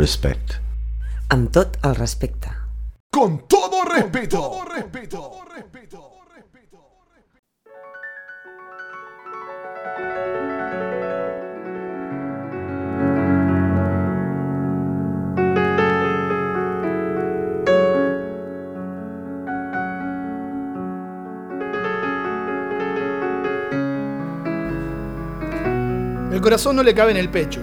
respect. Amb tot el respecte. Con todo respeto. Con todo respeto. El corazón no le cabe en el pecho.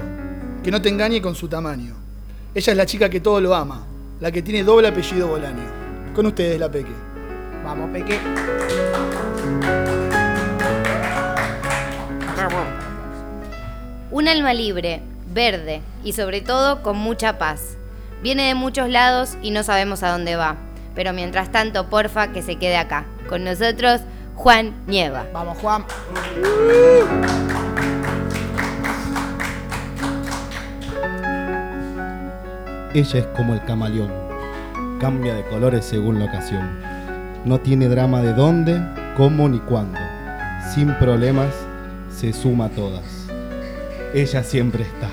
Que no te engañe con su tamaño. Ella es la chica que todo lo ama. La que tiene doble apellido Bolaño. Con ustedes, la Peque. Vamos, Peque. Un alma libre, verde y sobre todo con mucha paz. Viene de muchos lados y no sabemos a dónde va. Pero mientras tanto, porfa, que se quede acá. Con nosotros, Juan Nieva. Vamos, Juan. Ella es como el camaleón, cambia de colores según la ocasión. No tiene drama de dónde, cómo ni cuándo. Sin problemas, se suma a todas. Ella siempre está.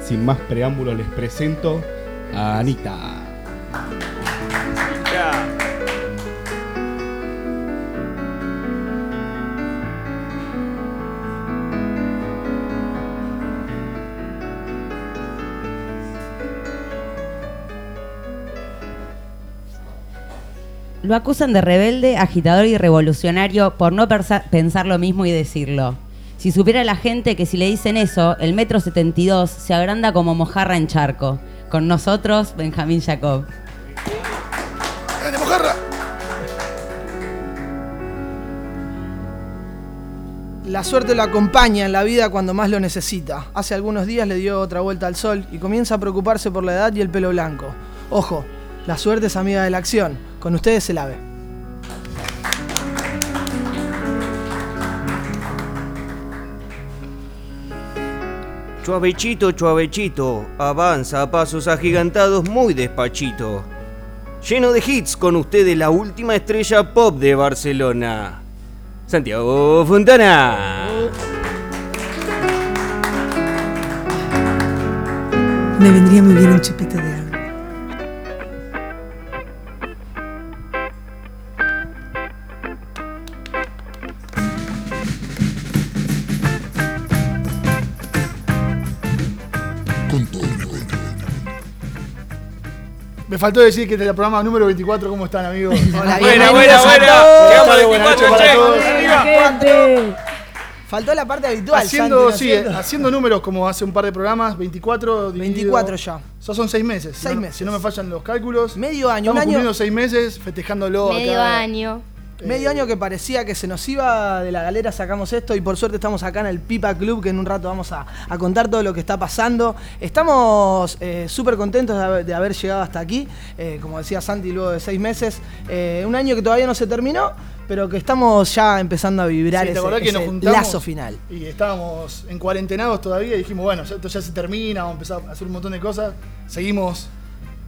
Sin más preámbulo les presento a Anita. Lo acusan de rebelde, agitador y revolucionario por no pensar lo mismo y decirlo. Si supiera la gente que si le dicen eso, el metro 72 se agranda como mojarra en charco. Con nosotros, Benjamín Jacob. ¡Grande, mojarra! La suerte lo acompaña en la vida cuando más lo necesita. Hace algunos días le dio otra vuelta al sol y comienza a preocuparse por la edad y el pelo blanco. Ojo, la suerte es amiga de la acción. Con ustedes el ave. Chuavechito, chuavechito, avanza a pasos agigantados muy despachito. Lleno de hits con ustedes la última estrella pop de Barcelona. Santiago Fontana. Me vendría muy bien un chupito de agua. Me faltó decir que este es el programa número 24. ¿Cómo están, amigos? Hola, Buena, buena, buena. Buenas noches 24, para todos. Faltó la parte habitual. Haciendo, Santi, sí, haciendo. haciendo números como hace un par de programas, 24. dividido- 24 ya. Esos son seis meses. si Seis no- meses. Si no me fallan los cálculos. Medio año, Estamos un año- cumpliendo seis meses festejándolo Medio acá. año. Medio año que parecía que se nos iba de la galera, sacamos esto y por suerte estamos acá en el Pipa Club, que en un rato vamos a, a contar todo lo que está pasando. Estamos eh, súper contentos de haber, de haber llegado hasta aquí, eh, como decía Santi, luego de seis meses. Eh, un año que todavía no se terminó, pero que estamos ya empezando a vibrar Sí, ¿te ese, que lazo final. Y estábamos en cuarentenados todavía y dijimos, bueno, esto ya se termina, vamos a empezar a hacer un montón de cosas. Seguimos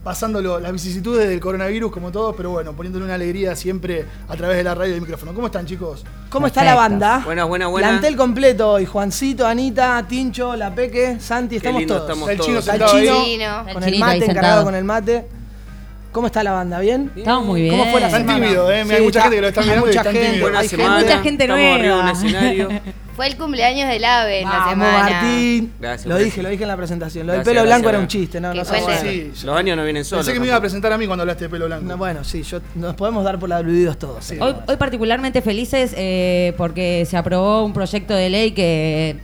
pasando las vicisitudes del coronavirus como todos, pero bueno, poniéndole una alegría siempre a través de la radio y del micrófono. ¿Cómo están, chicos? ¿Cómo está la banda? Buenas, buenas, buenas. Plantel completo hoy. Juancito, Anita, Tincho, La Peque, Santi, Qué estamos lindo todos. estamos El todos. chino Está el ahí. chino. El con el mate, encargado con el mate. ¿Cómo está la banda? ¿bien? Estamos muy bien. ¿Cómo fue la Están semana? tímidos, ¿eh? Hay mucha está- gente que lo está hay mirando mucha están gente, hay gente. mucha gente Estamos arriba de un nueva. escenario. Fue el cumpleaños del ave en la Vamos, semana. Martín. Gracias, lo dije, lo dije en la presentación. Lo del Gracias, pelo gracias, blanco era un gracias. chiste, no, Que cuente. Los años no vienen solos. Pensé que me iba a presentar a mí cuando hablaste de pelo blanco. No, bueno, sí, yo, nos podemos dar por aludidos todos. sí. Hoy, hoy particularmente felices eh, porque se aprobó un proyecto de ley que...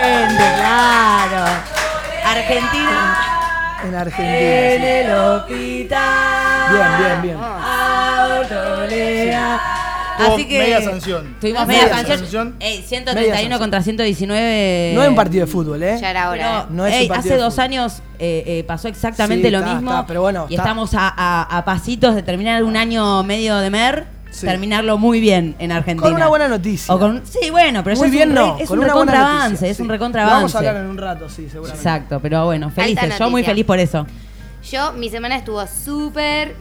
Gente, claro. Argentina. En Argentina. En sí. el hospital. Bien, bien, bien. Autolea. Tuvo Así que media sanción. Tuvimos Media media, sanción. sanción. Ey, Media 131 sanción. contra 119. No es un partido de fútbol, ¿eh? Ya era hora. ¿eh? No es un ey, partido hace de dos fútbol. años eh, eh, pasó exactamente Sí, lo está, mismo. está, pero bueno, y está. estamos a, a- a pasitos de terminar un año medio de mer, Sí. terminarlo muy bien en Argentina. Con una buena noticia. O con- sí, bueno, pero Muy eso bien, es un, no. re- es con un recontraavance, es sí. un recontraavance. Vamos a hablar en un rato, sí, seguramente. Exacto, pero bueno, felices. Yo muy feliz por eso. Yo, mi semana estuvo súper.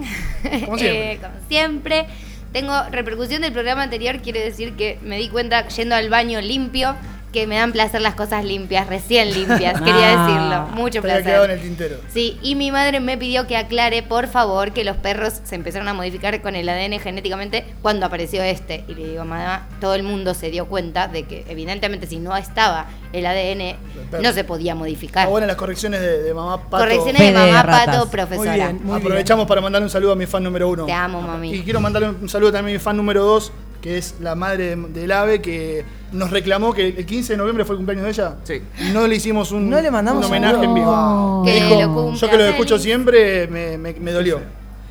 Como siempre. eh, como siempre. Tengo repercusión del programa anterior, quiere decir que me di cuenta yendo al baño limpio que me dan placer las cosas limpias, recién limpias, quería Ah. decirlo. Mucho había quedado en placer. el tintero. Sí, y mi madre me pidió que aclare, por favor, que los perros se empezaron a modificar con el ADN genéticamente cuando apareció este. Y le digo, mamá, todo el mundo se dio cuenta de que, evidentemente, si no estaba el ADN, no se podía modificar. Está buenas las correcciones de, de mamá Pato. Correcciones de mamá. Pato, Muy profesora. bien, muy Aprovechamos para mandarle un saludo a mi fan número uno. Te amo, mami. Y quiero mandarle un saludo también a mi fan número dos, que es la madre de- del ave, que nos reclamó que el 15 de noviembre fue el cumpleaños de ella. Sí. Y no le hicimos un, No le mandamos un homenaje en vivo. Que dijo, lo yo que lo escucho siempre, me, me- me dolió.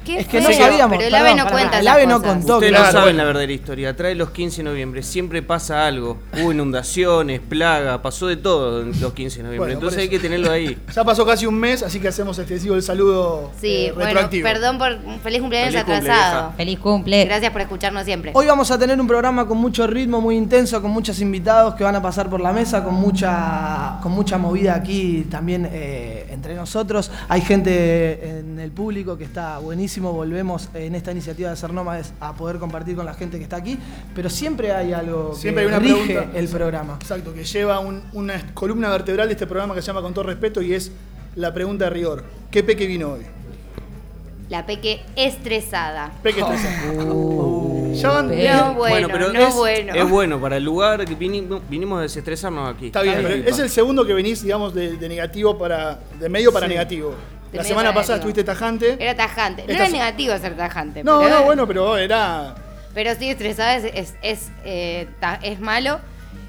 ¿Qué Es que feo, no sabíamos. Pero el ave no cuenta El ave no contó. Ustedes Claro, no saben la verdadera historia. Trae los 15 de noviembre. Siempre pasa algo. Hubo inundaciones, plaga, pasó de todo los 15 de noviembre. Bueno, Entonces hay que tenerlo ahí. Ya pasó casi un mes, así que hacemos excesivo el saludo Sí, eh, bueno, retroactivo. perdón por feliz cumpleaños Feliz atrasado. Feliz cumple. Gracias por escucharnos siempre. Hoy vamos a tener un programa con mucho ritmo, muy intenso, con muchos invitados que van a pasar por la mesa, con mucha, con mucha movida aquí también eh, entre nosotros. Hay gente en el público que está Volvemos en esta iniciativa de Ser Nómades a poder compartir con la gente que está aquí. Pero siempre hay algo Siempre que hay una rige pregunta. el programa. Exacto, que lleva un- una columna vertebral de este programa que se llama Con todo respeto y es la pregunta de rigor. ¿Qué peque vino hoy? La peque estresada. Peque. Ya van- Pe- No bueno, pero no es, bueno. es bueno para el lugar que vinimos, vinimos a desestresarnos aquí. Está bien, pero es el segundo que venís, digamos, de, de negativo para. de medio para Sí. negativo. La semana pasada estuviste tajante. Era tajante. No Esta era se- negativo ser tajante. No, pero, no, bueno, pero era. Pero sí, estresada es, es, es, eh, ta- es malo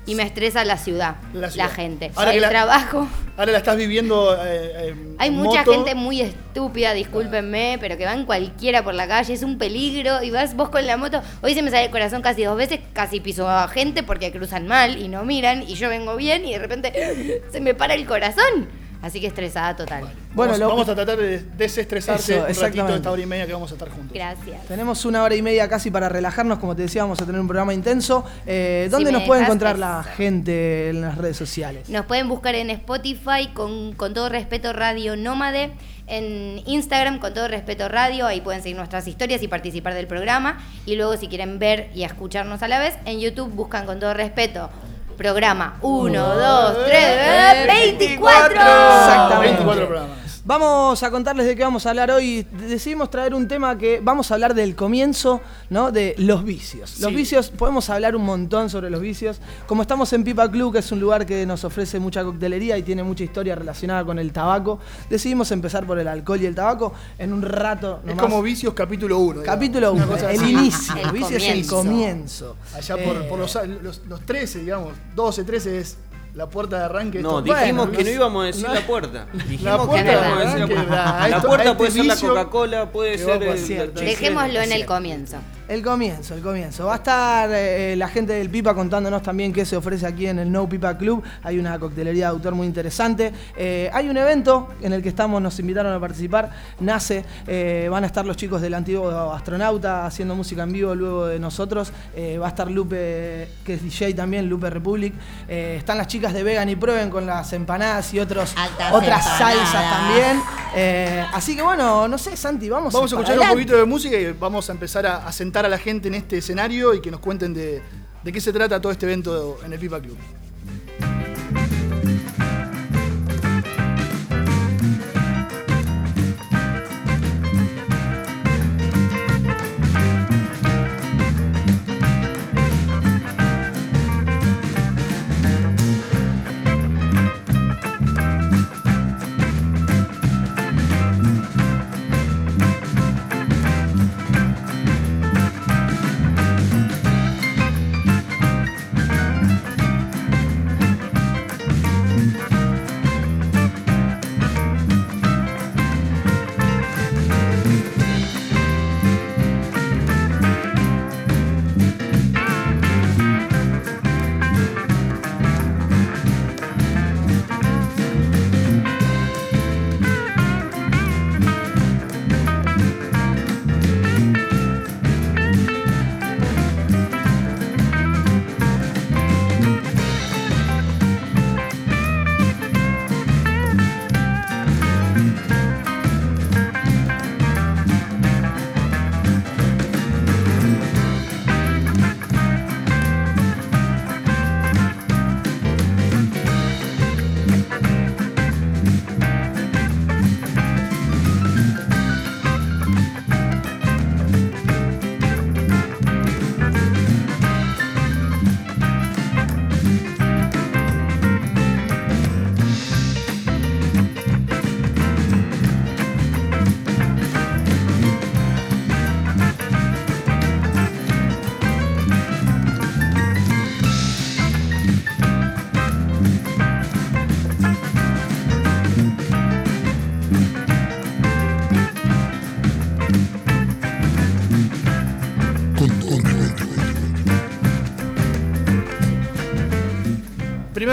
y me estresa la ciudad, La gente. Ahora el la- trabajo. Ahora la estás viviendo. eh, en Hay mucha moto. gente muy estúpida, discúlpenme, pero que van cualquiera por la calle, es un peligro y vas vos con la moto. Hoy se me sale el corazón casi dos veces, casi piso a gente porque cruzan mal y no miran y yo vengo bien y de repente se me para el corazón. Así que estresada total. Bueno, vamos, lo- vamos a tratar de desestresarte Eso, un ratito esta hora y media que vamos a estar juntos. Gracias. Tenemos una hora y media casi para relajarnos, como te decía, vamos a tener un programa intenso. Eh, ¿Dónde Si nos puede encontrar la gente en las redes sociales? Nos pueden buscar en Spotify con, con todo respeto Radio Nómade, en Instagram con todo respeto Radio, ahí pueden seguir nuestras historias y participar del programa. Y luego si quieren ver y escucharnos a la vez, en YouTube buscan con todo respeto programa 1, 2, 3, 24. Exactamente. 24 programas. Vamos a contarles de qué vamos a hablar hoy. Decidimos traer un tema que vamos a hablar del comienzo, ¿no? De los vicios. Los Sí. vicios, podemos hablar un montón sobre los vicios. Como estamos en Pipa Club, que es un lugar que nos ofrece mucha coctelería y tiene mucha historia relacionada con el tabaco, decidimos empezar por el alcohol y el tabaco en un rato. Es nomás. como Vicios capítulo 1. Capítulo 1, el inicio. El Vicios es el comienzo. comienzo. Allá por, Eh, por los, los, los 13, digamos. 12, 13 es la puerta de arranque. No, dijimos Bueno, que no los- íbamos a decir no- la puerta. Dijimos La que puerta no de íbamos a decir la puerta. La esto- a puerta este puede ser la Coca-Cola, puede que ser el, cierto. el- Dejémoslo en el comienzo. El comienzo, el comienzo. Va a estar eh, la gente del Pipa contándonos también qué se ofrece aquí en el No Pipa Club. Hay una coctelería de autor muy interesante. Eh, hay un evento en el que estamos, nos invitaron a participar. Nace, eh, van a estar los chicos del antiguo astronauta haciendo música en vivo luego de nosotros. Eh, va a estar Lupe, que es DJ también, Lupe Republic. Eh, están las chicas de Vegan y Prueben con las empanadas y otros, Altas otras empanadas. salsas también. Eh, así que bueno, no sé, Santi, vamos, Vamos a escuchar un poquito de música y vamos a empezar a, a sentar a la gente en este escenario y que nos cuenten de, qué se trata todo este evento en el Pipa Club.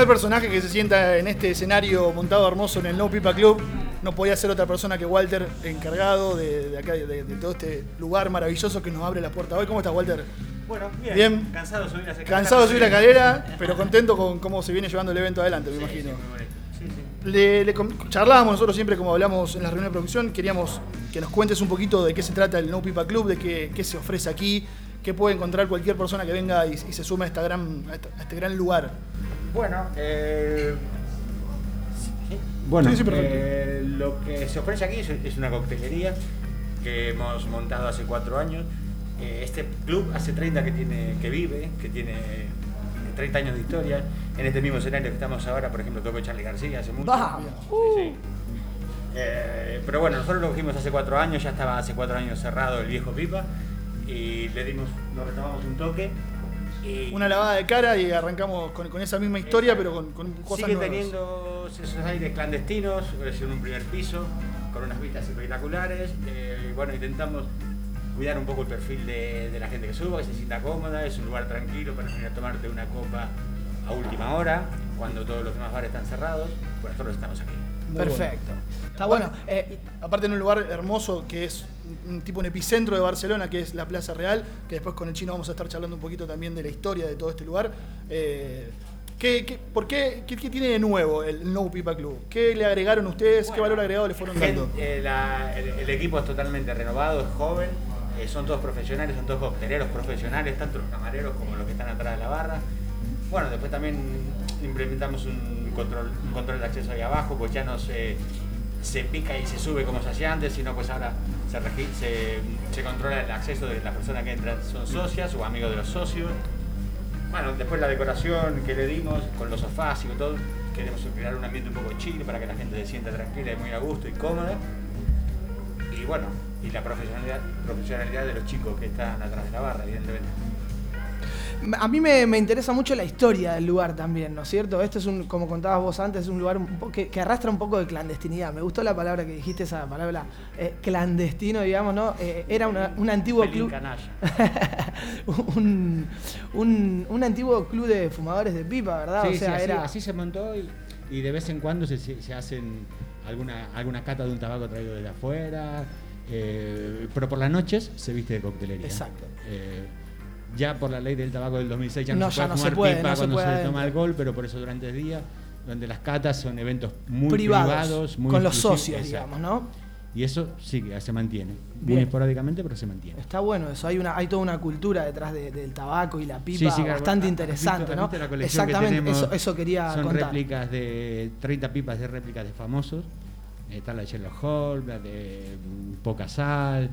Primer personaje que se sienta en este escenario montado hermoso en el No Pipa Club no podía ser otra persona que Walter, encargado de, de acá, de, de todo este lugar maravilloso que nos abre la puerta hoy. ¿Cómo estás, Walter? Bueno, bien. Bien. Cansado de subir las escaleras. Cansado de subir la cadera, pero contento con cómo se viene llevando el evento adelante, me imagino. Sí, sí. Le, charlábamos nosotros siempre, como hablamos en la reunión de producción, queríamos que nos cuentes un poquito de qué se trata el No Pipa Club, de qué, qué se ofrece aquí, qué puede encontrar cualquier persona que venga y, y se sume a, esta gran, a, esta- a este gran lugar. Bueno, eh, sí. bueno Sí, sí, perfecto. eh, lo que se ofrece aquí es, es una coctelería que hemos montado hace cuatro años. Eh, este club hace 30 que, tiene, que vive, que tiene 30 años de historia. En este mismo escenario que estamos ahora, por ejemplo, tocó Charlie García hace mucho. Sí, sí. Eh, pero bueno, nosotros lo cogimos hace cuatro años, ya estaba hace cuatro años cerrado el viejo pipa y le dimos, lo retomamos un toque. Una lavada de cara y arrancamos con, con esa misma historia, pero con, con cosas sigue nuevas. teniendo esos aires clandestinos, es en un primer piso, con unas vistas espectaculares. eh, y bueno, intentamos cuidar un poco el perfil de, de la gente que suba, que se sienta cómoda, es un lugar tranquilo para venir a tomarte una copa a última hora, cuando todos los demás bares están cerrados, pues nosotros estamos aquí. Muy Perfecto. bueno. Está bueno. Eh, Aparte en un lugar hermoso que es un tipo un epicentro de Barcelona, que es la Plaza Real, que después con el chino vamos a estar charlando un poquito también de la historia de todo este lugar. Eh, ¿qué, qué- por qué, qué, qué tiene de nuevo el No Pipa Club? ¿Qué le agregaron ustedes? ¿Qué valor agregado le fueron dando? eh, la- el, el equipo es totalmente renovado, es joven, eh, son todos profesionales, son todos cocteleros profesionales, tanto los camareros como los que están atrás de la barra. Bueno, después también implementamos un control, un control de acceso ahí abajo, pues ya no se, se pica y se sube como se hacía antes, sino pues ahora se, controla el acceso de las personas que entran, son socias o amigos de los socios. Bueno, después la decoración que le dimos con los sofás y con todo, queremos crear un ambiente un poco chill para que la gente se sienta tranquila y muy a gusto y cómoda. Y bueno, y la profesionalidad, profesionalidad de los chicos que están atrás de la barra, evidentemente. A mí me, me interesa mucho la historia del lugar también, ¿no es cierto? Este es un, como contabas vos antes, es un lugar un po- que, que arrastra un poco de clandestinidad. Me gustó la palabra que dijiste, esa palabra eh, clandestino, digamos, ¿no? Eh, era una- un antiguo club. un, un, un antiguo club de fumadores de pipa, ¿verdad? Sí, o sí, así, era. así se montó y, y de vez en cuando se, se- se hacen alguna, alguna cata de un tabaco traído de afuera, eh, pero por las noches se viste de coctelería. Exacto. Eh, ya por la ley del tabaco del 2006 ya No, no, se ya puede se puede, pipa no se cuando puede se, toma alcohol, pero por eso durante el día, donde las catas son eventos muy Privados, privados, muy con los socios, exacto. digamos, ¿no? Y eso sí que se mantiene, Bien. muy esporádicamente, pero se mantiene. Está bueno eso, hay una, hay toda una cultura detrás de- del tabaco y la pipa Sí, sí, bastante ¿has interesante, ¿no? la que Exactamente, eso, eso quería Son contar. réplicas de 30 pipas de réplicas de famosos. Está la de Sherlock Holmes, la de mm, Poca Sal.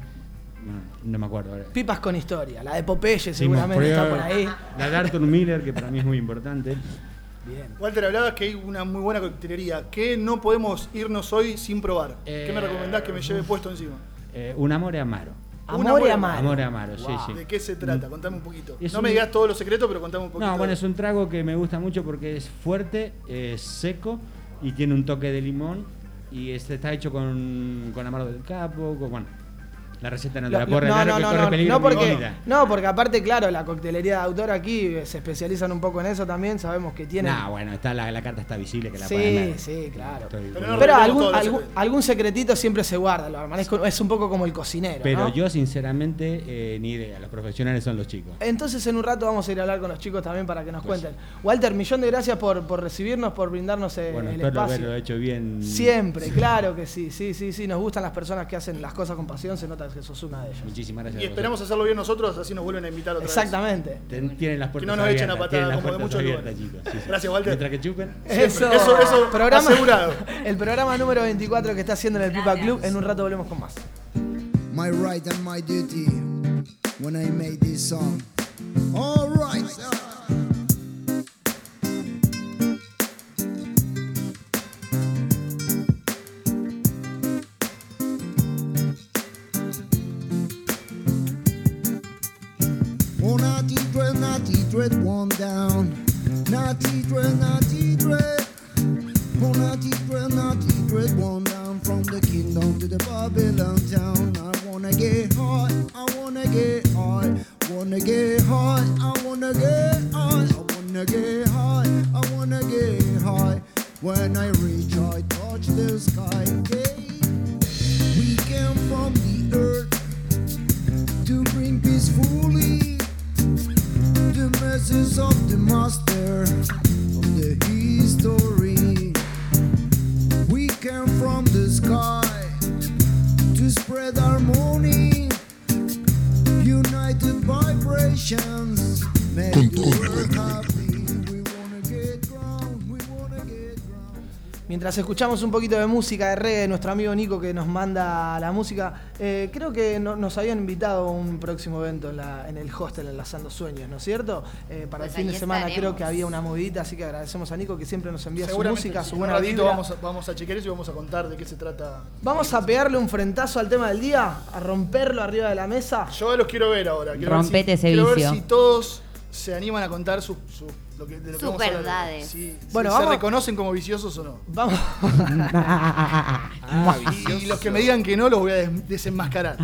No, no me acuerdo ahora. Pipas con historia, la de Popeye seguramente está por ahí. La de Arthur Miller, que para mí es muy importante. Bien. Walter, hablabas que hay una muy buena coctelería. ¿Qué no podemos irnos hoy sin probar? ¿Qué me recomendás que me lleve puesto encima? Eh, un amore amaro. Un amore amaro. Amore amaro, sí, sí. ¿De qué se trata? Contame un poquito. Es no un- me digas todos los secretos, pero contame un poquito. No, bueno, es un trago que me gusta mucho porque es fuerte, es seco y tiene un toque de limón. Y este está hecho con, con amaro del capo, con, bueno, la receta no te la puedo no, no, no, no, no porque, no, porque aparte, claro, la coctelería de autor aquí eh, se especializan un poco en eso también, sabemos que tienen... Nah, bueno, está la, la carta está visible que la Sí, pueden ver. sí, claro. Estoy- Pero no algún, algún, secretito siempre se guarda, lo es, un poco como el cocinero, Pero ¿no? yo, sinceramente, eh, ni idea. Los profesionales son los chicos. Entonces en un rato vamos a ir a hablar con los chicos también para que nos Pues cuenten. Walter, millón de gracias por, por recibirnos, por brindarnos eh, Bueno, el espero espacio. haberlo hecho bien. Siempre, claro que sí, sí, sí, sí, nos gustan las personas que hacen las cosas con pasión, se nota que sos una de ellas. Muchísimas gracias. Y esperamos hacerlo bien nosotros, así nos vuelven a invitar otra Exactamente. Ten- Tienen las Que puertas no nos echen a abiertas, patada como de muchos abiertas, lugares. chicos. Sí, sí. Gracias, Walter. Mientras que chupen. Siempre. Eso- eso asegurado. El programa número 24 que está haciendo en el Pipa Club, en un rato volvemos con más. my right and my duty when I made this song. All right. on down. Not eat I Mientras escuchamos un poquito de música de reggae, nuestro amigo Nico que nos manda la música, eh, creo que no- nos habían invitado a un próximo evento en, la- en el hostel Enlazando Sueños, ¿no es cierto? Eh, para Pues el fin de semana estaremos. creo que había una movidita, así que agradecemos a Nico que siempre nos envía su música, su En buena un ratito vibra. vamos a, vamos a chequear eso y vamos a contar de qué se trata. Vamos a pegarle un frentazo al tema del día, a romperlo arriba de la mesa. Yo los quiero ver ahora. Quiero Rompete ver si, ese quiero ver vicio. si todos se animan a contar su, su- lo que, de lo que Sus vamos a hablar. verdades. Si, si Bueno, se vamos- reconocen como viciosos o no. Vamos. Ah, y los que me digan que no los voy a des- desenmascarar.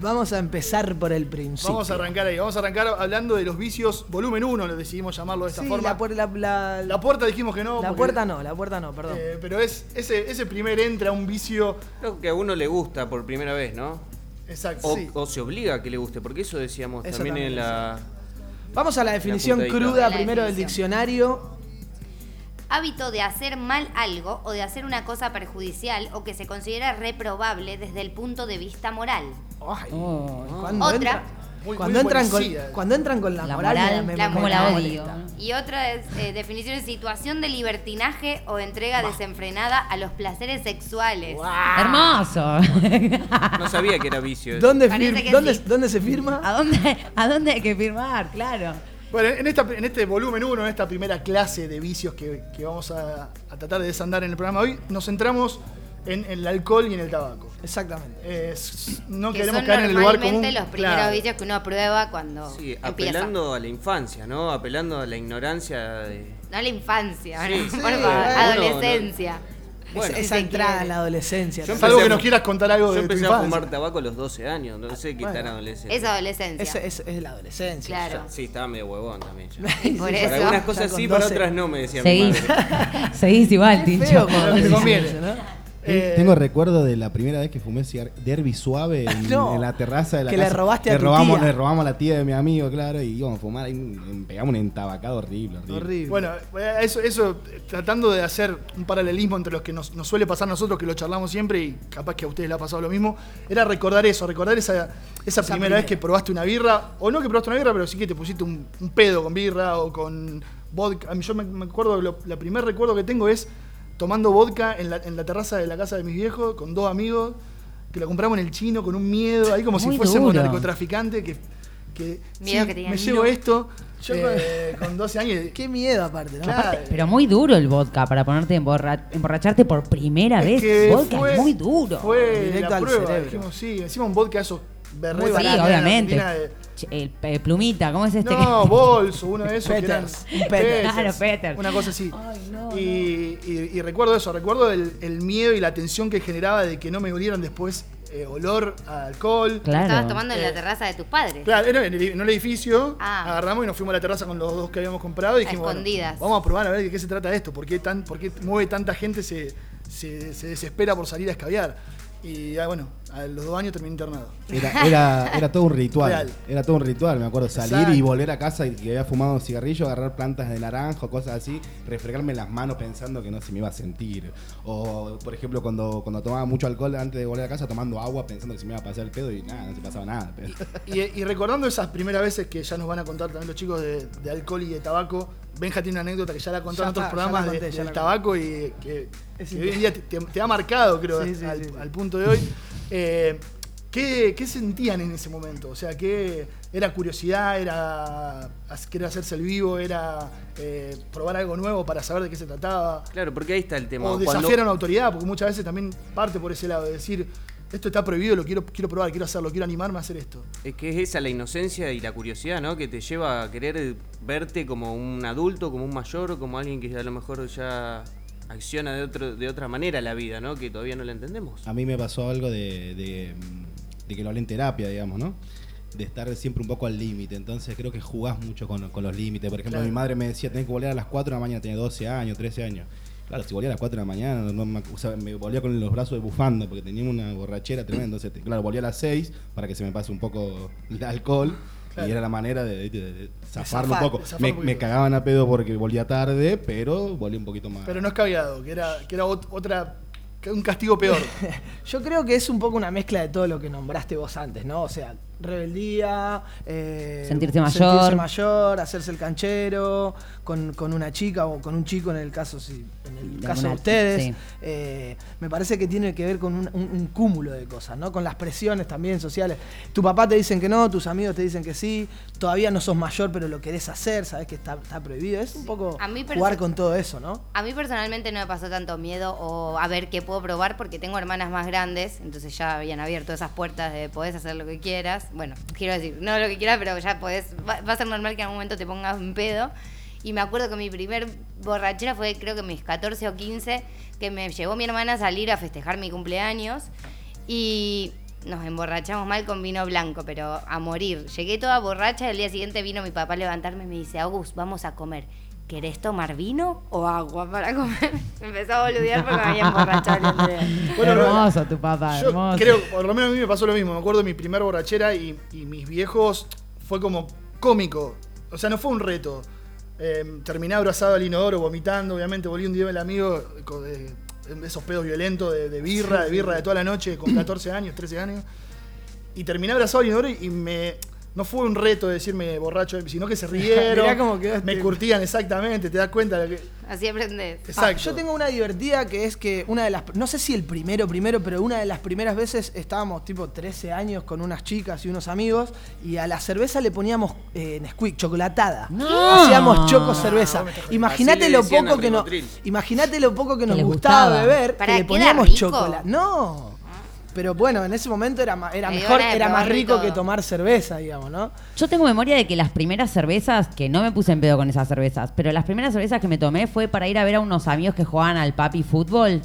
Vamos a empezar por el principio. Vamos a arrancar ahí. Vamos a arrancar hablando de los vicios volumen 1, lo decidimos llamarlo de esta Sí, forma. la, puer- la- la- La puerta dijimos que no. la porque- puerta no, la puerta no, perdón. eh, pero es ese, ese primer entra a un vicio. Creo que a uno le gusta por primera vez, ¿no? Exacto. O, sí. o se obliga a que le guste, porque eso decíamos Eso también, en la. Vamos a la definición cruda La primero del diccionario. Hábito de hacer mal algo o de hacer una cosa perjudicial o que se considera reprobable desde el punto de vista moral. Ay, Oh. Otra. entra- Muy- cuando, muy entran con, cuando entran con la, La moral, moral, me- la me- como me la molesta. odio. Y otra es eh, definición situación de libertinaje o entrega desenfrenada a los placeres sexuales. Hermoso. No sabía que era vicio. eso. ¿Dónde, Parece fir- que dónde- sí. dónde se firma? ¿A dónde, ¿A dónde hay que firmar? Claro. Bueno, en, esta, en este volumen 1, en esta primera clase de vicios que, que vamos a, a tratar de desandar en el programa hoy, nos centramos en, en el alcohol y en el tabaco. Exactamente. Eh, no que queremos caer en el lugar común. los primeros Claro. vicios que uno prueba cuando Sí, empieza. apelando a la infancia, ¿no? Apelando a la ignorancia de... No a la infancia, Sí, ¿no? sí, por favor, bueno, adolescencia. Bueno. esa entrada a la adolescencia. Yo empecé que a- nos quieras contar algo Yo de tu empecé a infancia. fumar tabaco a los 12 años, no sé qué Bueno. tan adolescente. Es adolescencia. Es, es, es la adolescencia. Claro. Sí, estaba medio huevón también. ya. Por Para eso. algunas cosas sí, para 12. otras no, me decía mi Seguís. madre. Seguís igual, Tincho. feo, te conviene. dice, ¿no? Eh, Tengo recuerdo de la primera vez que fumé derby suave en, No, en la terraza de la que le robaste a le tu robamos, tía. Le robamos a la tía de mi amigo, claro, y íbamos a fumar ahí, un- pegamos un entabacado horrible, horrible. Horrible. Bueno, eh, eso, eso tratando de hacer un paralelismo entre los que nos, nos suele pasar a nosotros, que lo charlamos siempre y capaz que a ustedes le ha pasado lo mismo, era recordar eso, recordar esa, esa, primera, primera. vez que probaste una birra, o no que probaste una birra, pero sí que te pusiste un, un pedo con birra o con vodka. A mí yo me, me acuerdo, lo, la primer recuerdo que tengo es tomando vodka en la, en la terraza de la casa de mis viejos con dos amigos, que lo compramos en el chino con un miedo, ahí como si fuésemos narcotraficantes, que, que Miedo sí, que me llevo esto Yo eh, con 12 años. y- Qué miedo aparte, ¿no? Claro. Pero muy duro el vodka para ponerte a emborra- emborracharte por primera Es vez. que vodka fue- es muy duro. Fue Directo la al prueba. cerebro. Dijimos, sí, encima un vodka eso berreta. sí, obviamente. de- El, eh, plumita, ¿cómo es este? No, bolso, uno de esos. que eran- Peters, un Peters. Claro, Peters. Una cosa así. y, y- y recuerdo eso, recuerdo el, el miedo y la tensión que generaba de que no me olieran después eh, olor a alcohol. Claro. Estabas tomando en Eh, la terraza de tus padres. Claro, era en el, en el edificio, Ah. agarramos y nos fuimos a la terraza con los dos que habíamos comprado y dijimos, bueno, escondidas. vamos a probar a ver de qué se trata esto, por qué, tan, por qué mueve tanta gente, se, se, se desespera por salir a escabiar. Y ah, bueno, a los dos años terminé internado. Era, era, era todo un ritual. Real. Era todo un ritual, me acuerdo. Salir Exacto. y volver a casa y que había fumado un cigarrillo, agarrar plantas de naranjo, cosas así, refregarme las manos pensando que no se me iba a sentir. O, por ejemplo, cuando, cuando tomaba mucho alcohol antes de volver a casa, tomando agua pensando que se me iba a pasar el pedo y nada, no se pasaba nada. pero- Y, y recordando esas primeras veces que ya nos van a contar también los chicos de, de alcohol y de tabaco, Benja tiene una anécdota que ya la contó Ya en otros ya programas de- conté, del tabaco y que, Es que hoy en día te, te- te ha marcado, creo, Sí, sí, al, sí, sí. al punto de hoy. Eh, ¿qué, qué sentían en ese momento? O sea, ¿qué, ¿era curiosidad? ¿Era querer hacerse el vivo? ¿Era eh, probar algo nuevo para saber de qué se trataba? Claro, porque ahí está el tema. O Cuando- desafiar a una autoridad, porque muchas veces también parte por ese lado, de decir, esto está prohibido, lo quiero, quiero probar, quiero hacerlo, quiero animarme a hacer esto. Es que es esa la inocencia y la curiosidad, ¿no? Que te lleva a querer verte como un adulto, como un mayor, como alguien que a lo mejor ya acciona de, otro, de otra manera la vida, ¿no? Que todavía no la entendemos. A mí me pasó algo de, de, de que lo hablé en terapia, digamos, ¿no? De estar siempre un poco al límite. Entonces creo que jugás mucho con, con los límites. Por ejemplo, Claro. mi madre me decía, tenés que volver a las 4 de la mañana, tenía 12 años, 13 años. Claro, si volvía a las 4 de la mañana, no me, o sea, me volvía con los brazos de bufanda porque tenía una borrachera tremenda. Entonces, te- claro, volvía a las 6 para que se me pase un poco el alcohol. Claro. Y era la manera de, de- de- de zafarlo zafar, un poco. zafar Me, un poquito. me cagaban a pedo porque volvía tarde, pero volví un poquito más. Pero no es caviado, que era, que era ot- otra, que un castigo peor. Yo creo que es un poco una mezcla de todo lo que nombraste vos antes, ¿no? O sea, rebeldía, eh, Sentirse mayor. sentirse mayor, hacerse el canchero, con, con una chica o con un chico en el caso, si, en el De caso de ustedes. sí. Eh, me parece que tiene que ver con un, un- un cúmulo de cosas, ¿no? Con las presiones también sociales. Tu papá te dicen que no, tus amigos te dicen que sí, todavía no sos mayor, pero lo querés hacer, sabes que está, está prohibido. Es un poco A mí jugar con todo eso, ¿no? A mí personalmente no me pasó tanto miedo o a ver qué puedo probar porque tengo hermanas más grandes, entonces ya habían abierto esas puertas de podés hacer lo que quieras. Bueno, quiero decir, no lo que quieras, pero ya podés, va, a ser normal que en algún momento te pongas un pedo. Y me acuerdo que mi primer borrachera fue creo que mis 14 o 15, que me llevó mi hermana a salir a festejar mi cumpleaños y nos emborrachamos mal con vino blanco, pero a morir. Llegué toda borracha y el día siguiente vino mi papá a levantarme y me dice, August, vamos a comer. ¿Querés tomar vino o agua para comer? Me empezó a boludear porque me había emborrachado. Bueno, hermoso tu papá, Yo hermoso. creo, por lo menos a mí me pasó lo mismo. Me acuerdo de mi primer borrachera y, y mis viejos fue como cómico. O sea, no fue un reto. Eh, terminé abrazado al inodoro, vomitando. Obviamente, volví un día el amigo con eh, esos pedos violentos de, de birra, de birra de toda la noche, con 14 años, 13 años. Y terminé abrazado al inodoro y me. No fue un reto de decirme borracho, sino que se rieron. Mirá cómo quedó me este- curtían exactamente, te das cuenta de lo que. Así aprendés. Ah, yo tengo una divertida que es que una de las, no sé si el primero, primero, pero una de las primeras veces estábamos tipo 13 años con unas chicas y unos amigos y a la cerveza le poníamos eh, Nesquik, chocolatada. Hacíamos choco cerveza. Imagínate Así le lo poco que nos, imagínate lo poco que nos gustaba, beber, ¿Para que le poníamos chocolate. No. Pero bueno, en ese momento era, ma- era Me dio mejor, ganas de era más probarlo y rico todo. que tomar cerveza, digamos, ¿no? Yo tengo memoria de que las primeras cervezas, que no me puse en pedo con esas cervezas, pero las primeras cervezas que me tomé fue para ir a ver a unos amigos que jugaban al papi fútbol.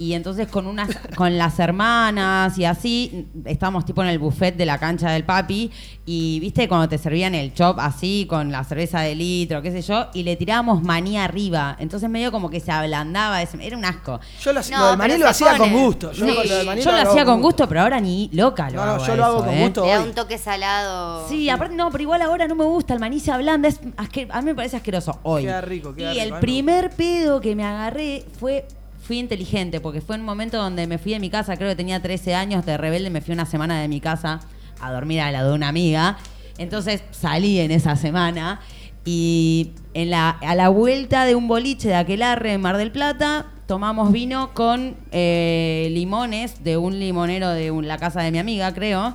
Y entonces con unas, con las hermanas y así, estábamos tipo en el buffet de la cancha del papi. Y viste cuando te servían el chop así, con la cerveza de litro, qué sé yo, y le tirábamos maní arriba. Entonces medio como que se ablandaba, ese- era un asco. Yo lo, No, lo del maní lo hacía con gusto. Yo, Sí. lo del maní Yo lo hago hacía con gusto, pero ahora ni loca lo No, no, hago yo lo hago eso, con ¿eh? gusto. Le da un toque salado. Sí, aparte no, pero igual ahora no me gusta, el maní se ablanda, es asque- a mí me parece asqueroso hoy. Queda rico, queda y rico, el me primer pedo que me agarré fue, fui inteligente, porque fue un momento donde me fui de mi casa, creo que tenía 13 años, de rebelde, me fui una semana de mi casa a dormir al lado de una amiga. Entonces salí en esa semana y en la, a la vuelta de un boliche de Aquelarre en Mar del Plata tomamos vino con eh, limones de un limonero de un- la casa de mi amiga, creo.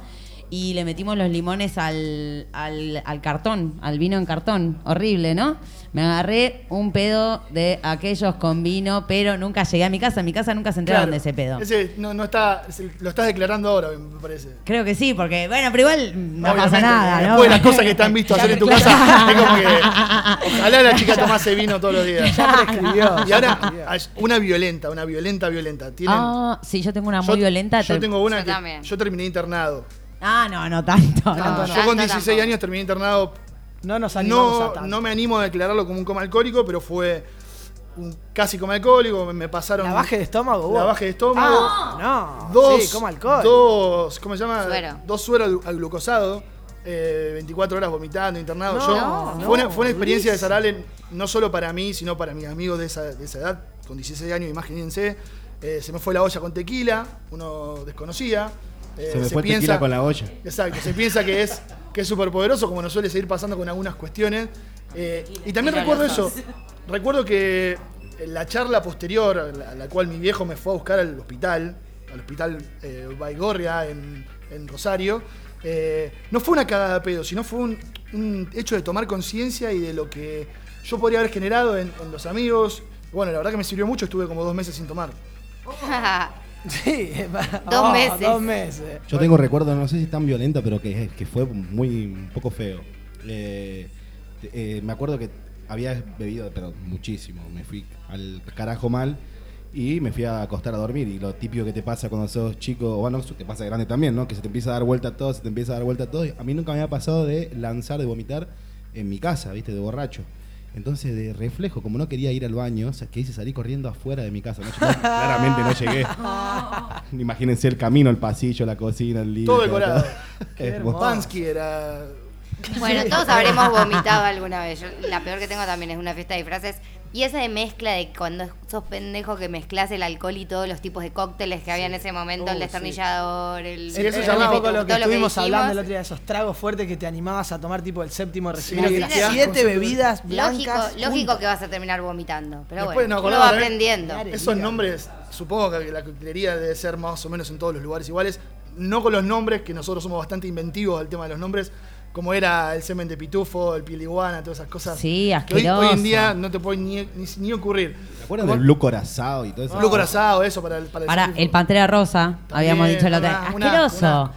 Y le metimos los limones al, al, al cartón, al vino en cartón. Horrible, ¿no? Me agarré un pedo de aquellos con vino, pero nunca llegué a mi casa. En mi casa nunca se enteraron Claro. de ese pedo. Ese no, no está, lo estás declarando ahora, me parece. Creo que sí, porque, bueno, pero igual no pasa Obviamente, nada, ¿no? Después de las cosas que te han visto hacer en tu casa, es como que. Ojalá la chica tomase vino todos los días. Ya prescribió, Y ahora, una violenta, una violenta, violenta. Tienen, Ah, sí, yo tengo una muy yo, violenta. Yo te- tengo una Yo que. también. Yo terminé internado. Ah, no, no tanto. Tanto no. no. Yo con Tanto 16 tampoco. años terminé internado. No nos animamos a No, tanto. no me animo a declararlo como un coma alcohólico, pero fue un casi coma alcohólico. Me, me pasaron. ¿La baje de estómago? La baje de estómago. Ah, no. dos, Sí, como alcohol. dos, ¿cómo se llama? Suero. Dos sueros al, glucosado, eh, 24 horas vomitando, internado. No, Yo, no, fue, una, fue una experiencia durísimo. desagradable, no solo para mí, sino para mis amigos de esa, de esa edad, con 16 años, imagínense. Eh, se me fue la olla con tequila, uno desconocía. Eh, Se me fue tequila con la olla. Exacto, se piensa que es que es súper poderoso, como nos suele seguir pasando con algunas cuestiones. Eh, y también recuerdo eso. Recuerdo que en la charla posterior, a la, cual mi viejo me fue a buscar al hospital, al hospital eh, Baigorria en, en Rosario, eh, no fue una cagada de pedo, sino fue un, un hecho de tomar conciencia y de lo que yo podría haber generado en, en los amigos. Bueno, la verdad que me sirvió mucho, estuve como dos meses sin tomar. Sí, Dos oh, meses. Dos meses. Yo tengo recuerdo, no sé si tan violenta, pero que, que fue muy un poco feo. Eh, te- eh, me acuerdo que había bebido, pero muchísimo. Me fui al carajo mal y me fui a acostar a dormir. Y lo típico que te pasa cuando sos chico, o bueno, te pasa grande también, ¿no? Que se te empieza a dar vuelta todo, se te empieza a dar vuelta todo. A mí nunca me había pasado de lanzar, de vomitar en mi casa, ¿viste? De borracho. Entonces, de reflejo, como no quería ir al baño, o sea, que hice salir corriendo afuera de mi casa. No llegué- claramente no llegué. Imagínense el camino, el pasillo, la cocina, el living. Todo decorado. Pansky era. Bueno, todos habremos vomitado alguna vez. Yo, la peor que tengo también es una fiesta de disfraces. Y esa de mezcla de cuando sos pendejo que mezclas el alcohol y todos los tipos de cócteles que había en ese momento, el Uh, destornillador, el. Sí, eso ya un poco lo que lo estuvimos hablando el otro día, esos tragos fuertes que te animabas a tomar tipo el séptimo respiro, Sí, siete sí. bebidas Lógico, blancas. lógico juntas. que vas a terminar vomitando. Pero Después, bueno, no, uno va también, aprendiendo. Esos nombres, supongo que la coctelería debe ser más o menos en todos los lugares iguales. No con los nombres, que nosotros somos bastante inventivos al tema de los nombres, como era el semen de pitufo, el piel de iguana, todas esas cosas. Sí, que hoy, hoy en asqueroso. día no te puede ni, ni, ni ocurrir. ¿Te acuerdas del blue corazado y todo eso? Blue corazado, eso para el para el el Pantera Rosa, habíamos dicho la otra una- vez. una- Asqueroso.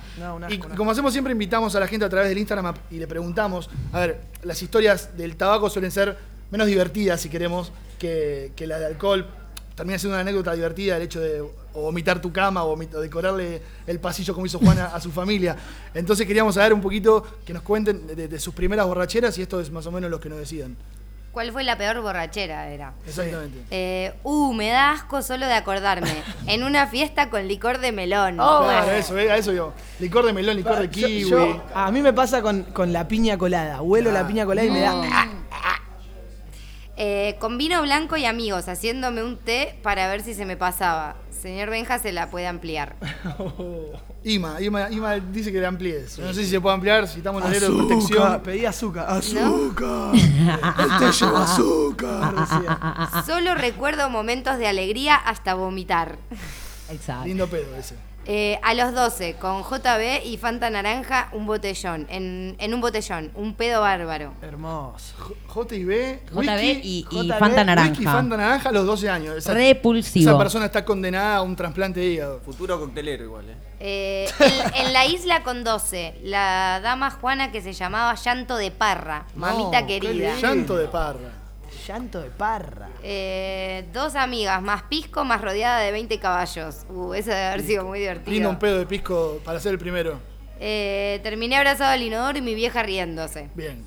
Y como hacemos siempre, invitamos a la gente a través del Instagram y le preguntamos, a ver, las historias del tabaco suelen ser menos divertidas, si queremos, que, que las de alcohol. Termina siendo una anécdota divertida el hecho de vomitar tu cama o, decorarle el pasillo como hizo Juana a su familia. Entonces queríamos saber un poquito, que nos cuenten de, de sus primeras borracheras y esto es más o menos lo que nos decían. ¿Cuál fue la peor borrachera? Era. Exactamente. Eh, uh, me da asco solo de acordarme. en una fiesta con licor de melón. Claro, eso, eh, a eso yo. Licor de melón, licor de Yo- kiwi. yo- a mí me pasa con, con la piña colada. Huelo la piña colada y me da. Eh, con vino blanco y amigos, haciéndome un té para ver si se me pasaba. Señor Benja se la puede ampliar. Ima, Ima, Ima dice que le amplíes. No sé si se puede ampliar, si estamos en el de protección. pedí azúcar. Azúcar. Este lleva azúcar. decía. Solo recuerdo momentos de alegría hasta vomitar. Exacto. Lindo pedo ese. Eh, a los 12, con JB y Fanta Naranja, un botellón. En, en un botellón, un pedo bárbaro. Hermoso. JB, JB whisky, y- y JB, Fanta naranja. Whisky, Fanta naranja a los 12 años. Esa, Repulsivo. Esa persona está condenada a un trasplante de hígado. Futuro coctelero igual, ¿eh? Eh, en, en la isla con 12, la dama Juana que se llamaba Llanto de Parra, mamita No, querida. Llanto de parra. Llanto de parra. Eh, dos amigas, más pisco, más rodeada de 20 caballos. Uh, eso debe haber sido muy Lindo un divertido. pedo de pisco para ser el primero. Eh, terminé abrazado al inodoro y mi vieja riéndose. Bien.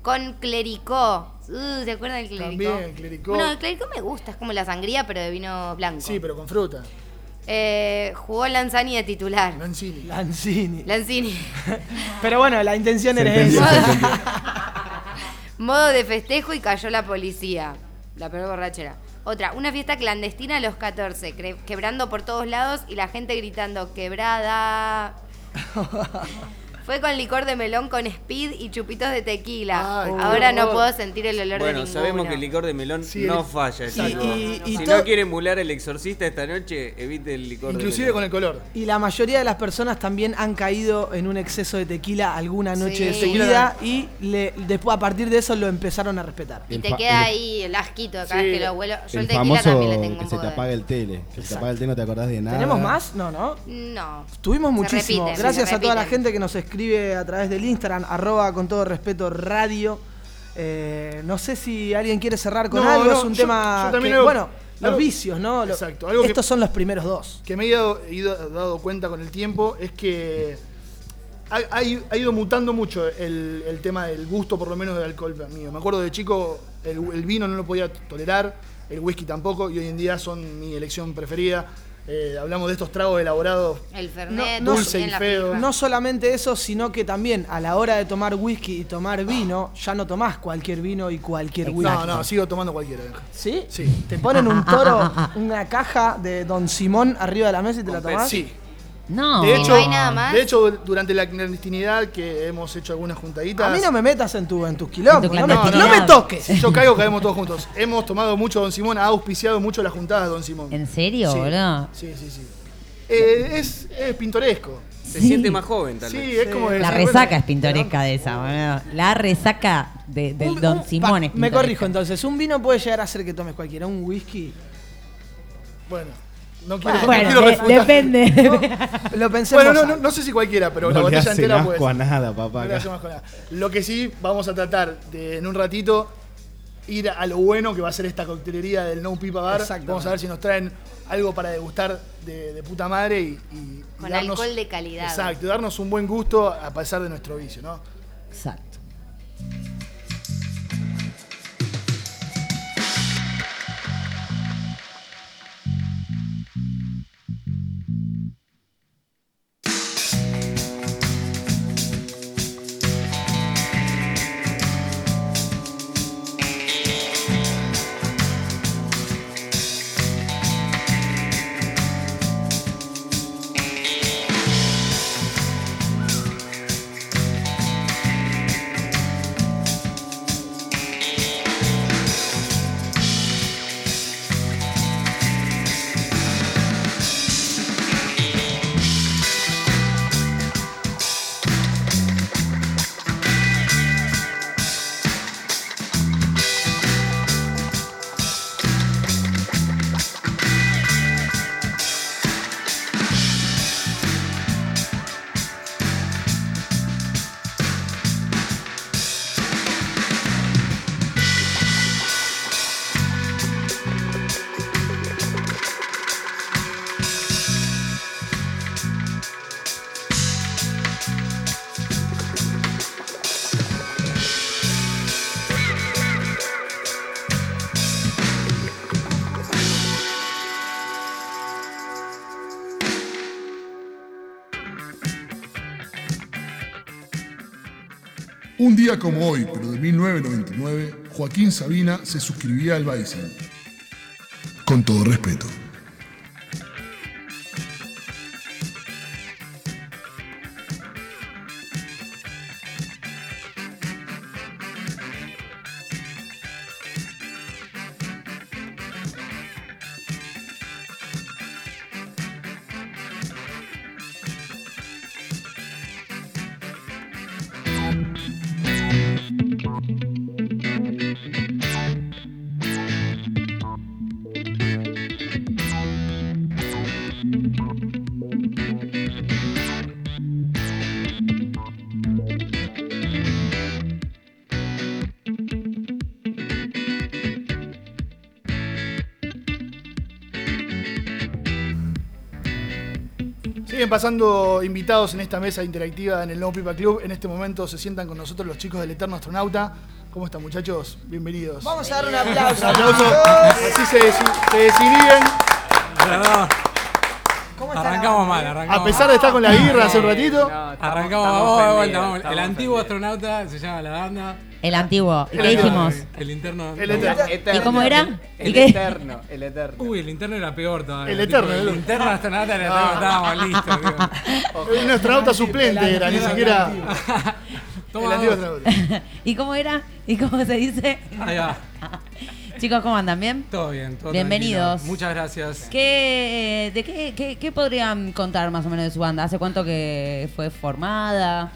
Con clericó. Uh, ¿Se acuerdan del clericó? También, clericó. Bueno, el clericó me gusta, es como la sangría, pero de vino blanco. Sí, pero con fruta. Eh, jugó Lanzani de titular. Lanzini. Lanzini. Lanzini. Pero bueno, la intención era esa. Modo de festejo y cayó la policía. La peor borrachera. Otra, una fiesta clandestina a los 14, cre- quebrando por todos lados y la gente gritando, quebrada. Fue con licor de melón con speed y chupitos de tequila. Ay, Ahora no puedo sentir el olor de Bueno, sabemos que el licor de melón Sí, no el- falla. Y- y si no quiere emular el exorcista esta noche, evite el licor Inclusive de con melón. el color. Y la mayoría de las personas también han caído en un exceso de tequila alguna noche de Sí. su vida y le- después a partir de eso lo empezaron a respetar. Y te queda ahí el asquito cada Sí. vez que lo vuelo. Yo el, El tequila famoso también le tengo que un se te de- apaga el tele. Que se te apaga el tele, no te acordás de nada. ¿Tenemos más? No, no. No. Tuvimos muchísimo. repiten, Gracias a toda la gente que nos escribe a través del Instagram, arroba con todo respeto radio. Eh, no sé si alguien quiere cerrar con No, algo, no, es un yo- tema. yo que- bueno, los algo- vicios, ¿no? Exacto, algo que- Estos son los primeros dos. que me he ido, ido- dado cuenta con el tiempo es que ha, ha ido- ha ido mutando mucho el, el tema del gusto, por lo menos del alcohol mío. Me acuerdo de chico, el, el vino no lo podía tolerar, el whisky tampoco, y hoy en día son mi elección preferida. Eh, hablamos de estos tragos elaborados. El Fernet, No- no- Dulce y feo. No solamente eso, sino que también a la hora de tomar whisky y tomar vino, ya no tomás cualquier vino y cualquier whisky. No, no, sigo tomando cualquiera. ¿Sí? Sí. Te ponen un toro, una caja de Don Simón arriba de la mesa y te la tomás. Sí. No. De ¿Y hecho, no hay nada más? de hecho, durante la clandestinidad que hemos hecho algunas juntaditas. A mí no me metas en, tu, en tus quilombos, En tu no, me, clandestinidad. no me toques. Si yo caigo, caemos todos juntos. Hemos tomado mucho Don Simón, ha auspiciado mucho las juntadas Don Simón. ¿En serio, Sí. boludo? Sí, sí, sí. Eh, es, es pintoresco. Se siente más joven, tal Sí, vez. es como. La resaca bueno, es pintoresca de esa, boludo. La resaca de, del Un- Don un- Simón es Me corrijo entonces, un vino puede llegar a hacer que tomes cualquiera, un whisky. Bueno, no quiero, no Bueno, quiero de- refutar. depende. Lo pensé en Bueno, no, no, no sé si cualquiera, pero la No botella hace entera a ser. nada, papá. No le hace más con nada. Lo que sí, vamos a tratar de en un ratito ir a lo bueno que va a ser esta coctelería del No Pipa Bar. Vamos a ver si nos traen algo para degustar de, de puta madre y, y- y Con darnos- alcohol de calidad. Exacto, y darnos un buen gusto a pesar de nuestro vicio, ¿no? Exacto. Un día como hoy, pero de 1999, Joaquín Sabina se suscribía al Bison. Con todo respeto. Pasando invitados en esta mesa interactiva en el No Pipa Club. En este momento se sientan con nosotros los chicos del Eterno Astronauta. ¿Cómo están, muchachos? Bienvenidos. Vamos a dar un aplauso. Un aplauso. Así se, se desinhiben. ¿Cómo Arrancamos mal, arrancamos A pesar de estar con la guirra hace un ratito. Arrancamos, vamos de vuelta, vamos. El antiguo astronauta se llama la banda. El antiguo. ¿Y El qué antiguo, dijimos? El interno. El no. eterno. ¿Y cómo era? El ¿Y qué? eterno, el eterno. Uy, el interno era peor todavía. El eterno, el- El interno astronauta era todo, estábamos listos. digo. Un astronauta suplente era, ni siquiera. Toma El antiguo dos. astronauta. ¿Y cómo era? ¿Y cómo se dice? Ahí va. Chicos, ¿cómo andan? ¿Bien? Todo bien, todo Bienvenidos. tranquilo. Muchas gracias. ¿Qué, ¿De qué, qué, qué podrían contar más o menos de su banda? ¿Hace cuánto que fue formada?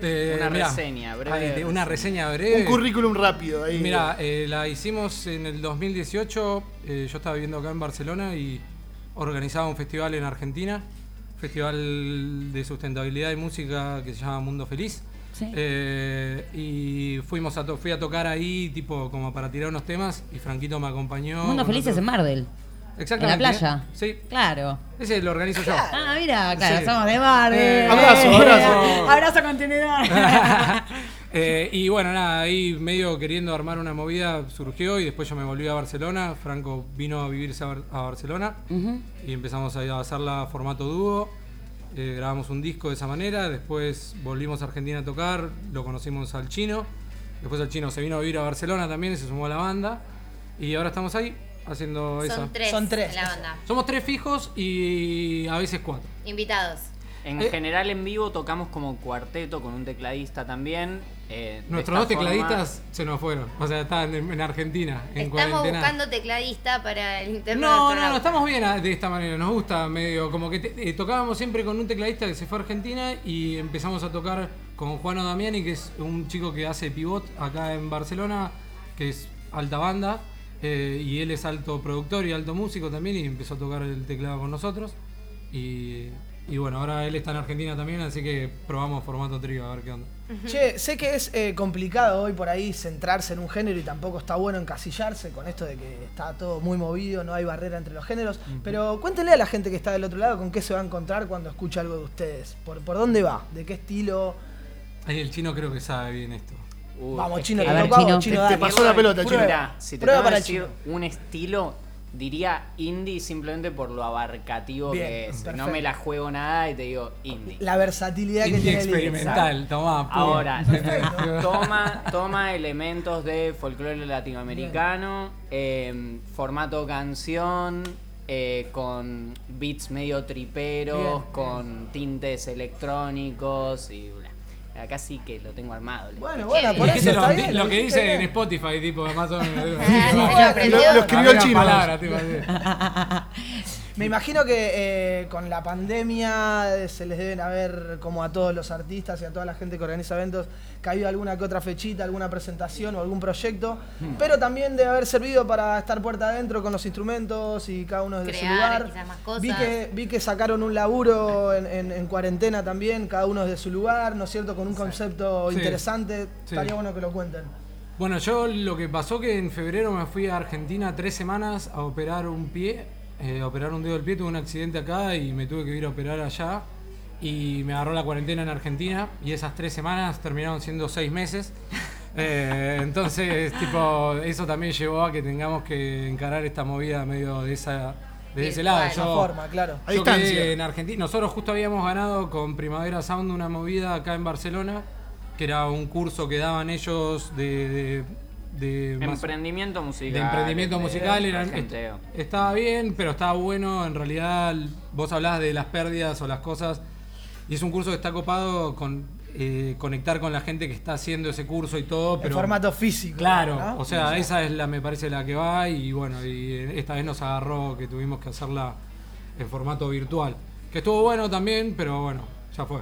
Eh, Una mirá, reseña breve. una reseña breve. Un currículum rápido ahí. Mira, eh, la hicimos en el 2018. eh, yo estaba viviendo acá en Barcelona y organizaba un festival en Argentina. Festival de sustentabilidad y música que se llama Mundo Feliz. Sí. Eh, y fuimos a to- fui a tocar ahí, tipo, como para tirar unos temas, y Franquito me acompañó. Mundo con Feliz es otro- en Mardel. Exactamente. En la playa. Sí. Claro. Ese lo organizo yo. Ah, mira, claro, Sí. somos de Mardel. Eh, abrazo, abrazo. Abrazo continuidad. Eh, y bueno, nada, ahí medio queriendo armar una movida surgió y después yo me volví a Barcelona. Franco vino a vivirse a, Bar- a Barcelona y empezamos a hacerla formato dúo. Eh, grabamos un disco de esa manera, después volvimos a Argentina a tocar, lo conocimos al chino. Después el chino se vino a vivir a Barcelona también, se sumó a la banda. Y ahora estamos ahí haciendo esa. Son tres, Son tres. en la banda. Somos tres fijos y a veces cuatro. Invitados. En Eh. general en vivo tocamos como cuarteto con un tecladista también. eh, Nuestros dos forma- tecladistas se nos fueron. O sea, estaban en, en Argentina, en Estamos cuarentena. buscando tecladista para el interno No, no, no, estamos bien a- de esta manera, nos gusta medio, como que te- eh, tocábamos siempre con un tecladista que se fue a Argentina y empezamos a tocar con Juano Damiani, que es un chico que hace pivot acá en Barcelona, que es alta banda, eh, y él es alto productor y alto músico también, y empezó a tocar el teclado con nosotros. Y, y bueno, ahora él está en Argentina también, así que probamos formato trío, a ver qué onda. Che, sé que es eh, complicado hoy por ahí centrarse en un género y tampoco está bueno encasillarse con esto de que está todo muy movido, no hay barrera entre los géneros. Pero cuéntenle a la gente que está del otro lado con qué se va a encontrar cuando escucha algo de ustedes. ¿Por, por dónde va? ¿De qué estilo? Ahí el chino creo que sabe bien esto. Uy, Vamos, Chino, que- te A ver, Chino. Chino, Te- dale. te pasó la pelota, Chino. Mira, si te Prueba para decir Chino. un estilo, diría indie simplemente por lo abarcativo Bien, que es. perfecto. No me la juego nada y te digo indie. La versatilidad que tiene el experimental, pum. Ahora, toma, toma elementos de folclore latinoamericano, eh, formato canción, eh, con beats medio triperos, Bien, con tintes electrónicos y. Acá sí que lo tengo armado. le- Bueno, bueno, por Dijiste eso lo, bien. lo que dijiste dice en bien. Spotify, tipo, más o menos. Ah, lo. Lo, escribió el chino. palabras, tipo, así. Me imagino que eh, con la pandemia eh, se les deben haber, como a todos los artistas y a toda la gente que organiza eventos, caído alguna que otra fechita, alguna presentación o algún proyecto, Hmm. pero también debe haber servido para estar puerta adentro con los instrumentos y cada uno desde su Crear lugar. quizás más cosas. Vi que, vi que sacaron un laburo en, en- en cuarentena también, cada uno desde su lugar, ¿no es cierto? Con un concepto Sí. interesante. Sí. Estaría bueno que lo cuenten. Bueno, yo lo que pasó que en febrero me fui a Argentina tres semanas a operar un pie, eh, operar un dedo del pie, tuve un accidente acá y me tuve que ir a operar allá y me agarró la cuarentena en Argentina y esas tres semanas terminaron siendo seis meses. Eh, entonces, tipo, eso también llevó a que tengamos que encarar esta movida medio de esa de ese lado. De esa Yo, forma, claro. Yo quedé en Argentina. Nosotros justo habíamos ganado con Primavera Sound una movida acá en Barcelona, que era un curso que daban ellos de, de, de más- Emprendimiento musical. de emprendimiento de- musical est- estaba bien, pero estaba bueno. En realidad, vos hablás de las pérdidas o las cosas. Y es un curso que está copado con eh, conectar con la gente que está haciendo ese curso y todo. Pero en formato físico. Claro, ¿no? o sea, esa es la, me parece, la que va. Y bueno, y esta vez nos agarró que tuvimos que hacerla en formato virtual. Que estuvo bueno también, pero bueno, ya fue.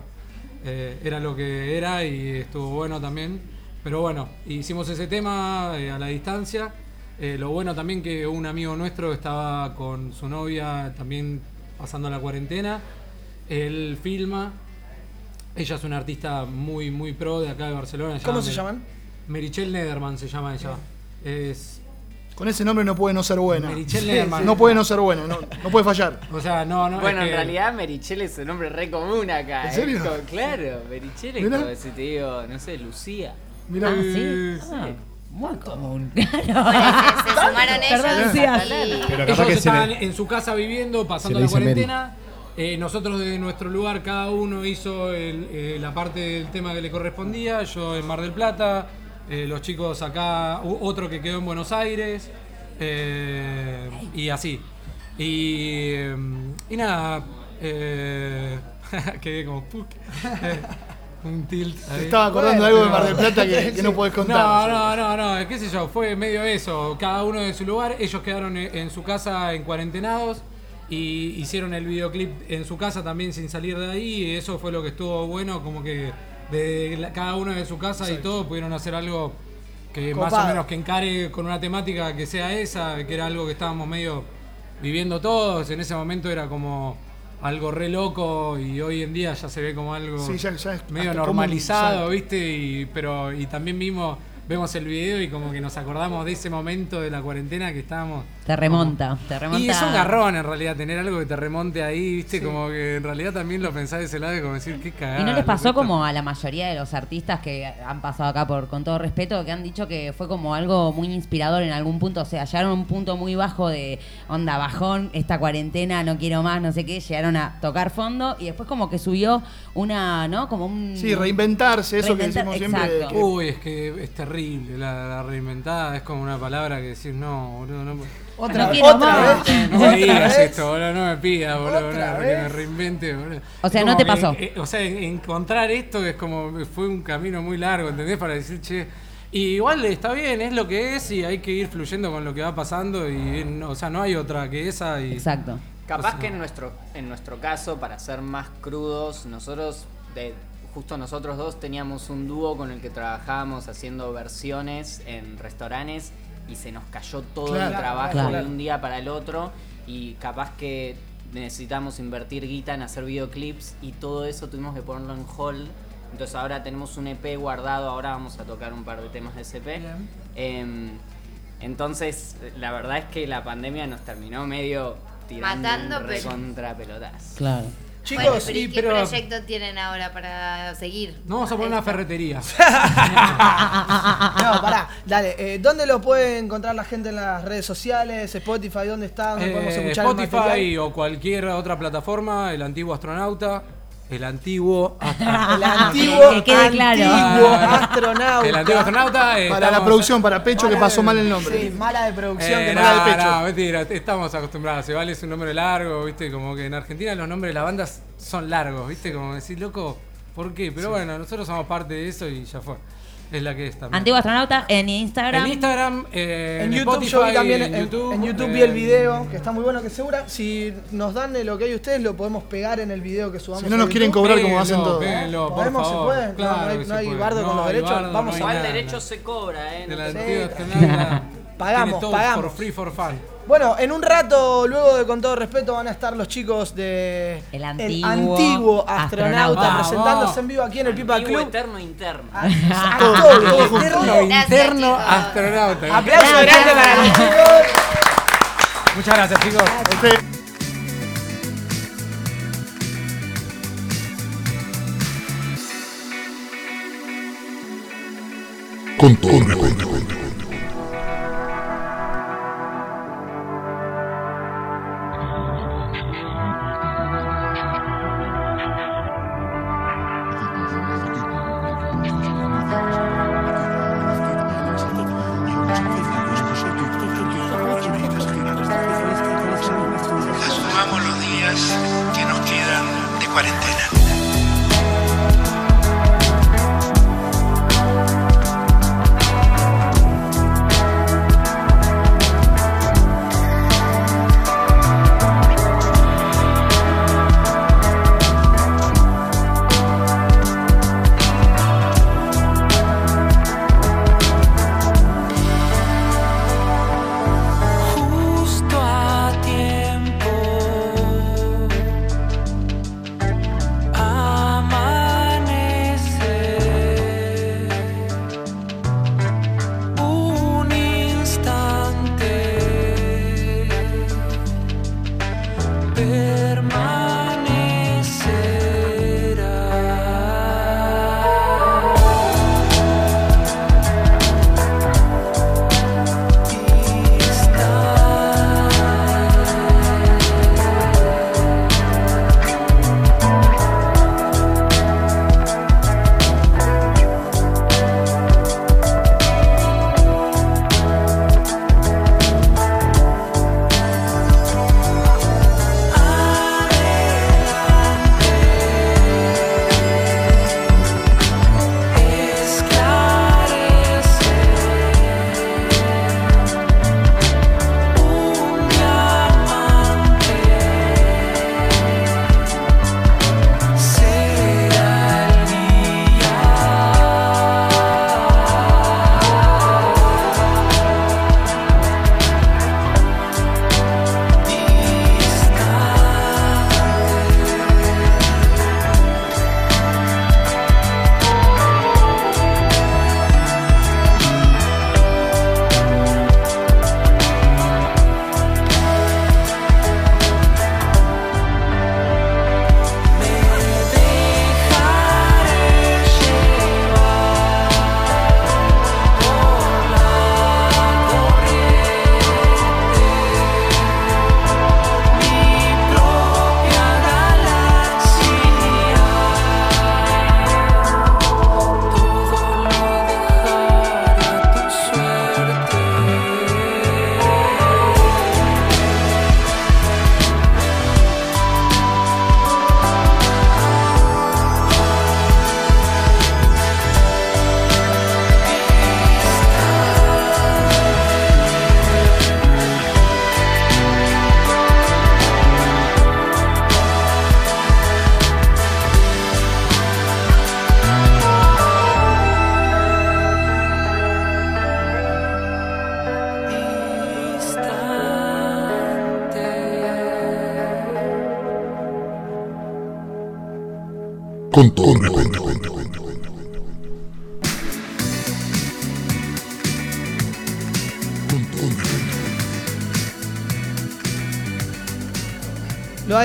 Eh, era lo que era y estuvo bueno también. Pero bueno, hicimos ese tema eh, a la distancia. Eh, lo bueno también que un amigo nuestro estaba con su novia también pasando la cuarentena. Él filma. Ella es una artista muy, muy pro de acá de Barcelona. ¿Cómo se Mer- llaman? Merichel Nederman se llama ella. Es Con ese nombre no puede no ser buena. Merichel Sí, Lederman. no puede no ser buena, no, no puede fallar. O sea, no, no. bueno, es en realidad Merichel es un nombre re común acá. ¿En serio? Claro, Merichel es como si te digo, no sé, Lucía. Mirá. Ah, sí. Ah, muy común. Se, se sumaron ellos Lucía. y- Pero Ellos capaz que se estaban le, en su casa viviendo, pasando la cuarentena. Eh, nosotros de nuestro lugar, cada uno hizo el- eh, la parte del tema que le correspondía. Yo en Mar del Plata, eh, los chicos acá, otro que quedó en Buenos Aires, eh, y así. Y, eh, y nada, eh, quedé como eh, un tilt. Ahí. estaba acordando de algo de Mar del Plata que, que no podés contar. No, no, no, no, qué sé yo, fue medio eso, cada uno de su lugar, ellos quedaron en en su casa en cuarentenados y hicieron el videoclip en su casa también sin salir de ahí y eso fue lo que estuvo bueno, como que de la- cada uno de su casa y todo pudieron hacer algo que más o menos que encare con una temática que sea esa, que era algo que estábamos medio viviendo todos, en ese momento era como algo re loco y hoy en día ya se ve como algo Sí, ya- ya es medio común, normalizado. ¿viste? Y, pero, y también vimos, vemos el video y como que nos acordamos de ese momento de la cuarentena que estábamos. Te remonta, te remonta. Y es un garrón en realidad tener algo que te remonte ahí, ¿viste? Sí. Como que en realidad también lo pensás de ese lado y como decir, qué cagada. ¿Y no les pasó como a la mayoría de los artistas que han pasado acá por con todo respeto, que han dicho que fue como algo muy inspirador en algún punto? O sea, llegaron a un punto muy bajo de onda bajón, esta cuarentena, no quiero más, no sé qué, llegaron a tocar fondo y después como que subió una, ¿no? Como un... Sí, reinventarse, eso que decimos siempre. que- Uy, es que es terrible, la, la reinventada es como una palabra que decís, no, boludo, no. Otra, No vez, otra. No me digas esto, boludo, no me pidas, boludo, que me reinvente, boludo. O sea, no te que, pasó. eh, o sea, en- encontrar esto es como, fue un camino muy largo, ¿entendés? Para decir, che, y igual está bien, es lo que es y hay que ir fluyendo con lo que va pasando y, no- o sea, no hay otra que esa y... Exacto. Capaz que en nuestro, en nuestro caso, para ser más crudos, nosotros, de, justo nosotros dos, teníamos un dúo con el que trabajábamos haciendo versiones en restaurantes y se nos cayó todo el trabajo claro. de un día para el otro y capaz que necesitamos invertir guita en hacer videoclips y todo eso tuvimos que ponerlo en hold. Entonces ahora tenemos un EP guardado, ahora vamos a tocar un par de temas de ese EP. Em, entonces, la verdad es que la pandemia nos terminó medio tirando Matando, un pero- recontra pelotas. Claro. Chicos, Bueno, pero ¿y sí, qué pero- proyecto tienen ahora para seguir? No vamos a poner una ferretería. No, pará, dale. eh, ¿Dónde lo puede encontrar la gente en las redes sociales? Spotify, ¿dónde está? ¿Dónde podemos Eh, escuchar el Spotify o cualquier otra plataforma, el antiguo astronauta, el antiguo El antiguo, Que quede claro. antiguo Ah, astronauta. el antiguo astronauta. eh, Para la estamos- producción, para Pecho, que Mala pasó de- mal el nombre. Sí, mala de producción Eh, que no, mala de pecho. no, mentira, estamos acostumbrados. Se vale es un nombre largo, viste, como que en Argentina los nombres de las bandas son largos, viste, como decir, loco, ¿por qué? Pero bueno, nosotros somos parte de eso y ya fue. Es la que es también. Antiguo astronauta en Instagram. En Instagram, eh, En en, YouTube Spotify, yo vi también en, en, YouTube. en YouTube eh, vi el video, que está muy bueno, que segura, si nos dan lo que hay ustedes, lo podemos pegar en el video que subamos. Si no nos quieren cobrar como hacen todos. péguenlo, por ¿Podemos? ¿Se favor. puede? No, Claro no hay- que no se hay puede. bardo con los hay derechos. bardo, Vamos no hay a- Igual nada. derecho se cobra, ¿eh? De la No. Pagamos, Tiene todo pagamos. For free, for fun. Bueno, en un rato, luego de con todo respeto, van a estar los chicos de El antiguo antiguo astronauta, astronauta. presentándose en vivo aquí en el Pipa Antiguo, Club. eterno, interno. A todo, todo junto. Eterno, Gracias, interno astronauta. Aplauso grande para los chicos. Muchas gracias, chicos. Este- Con todo respeto.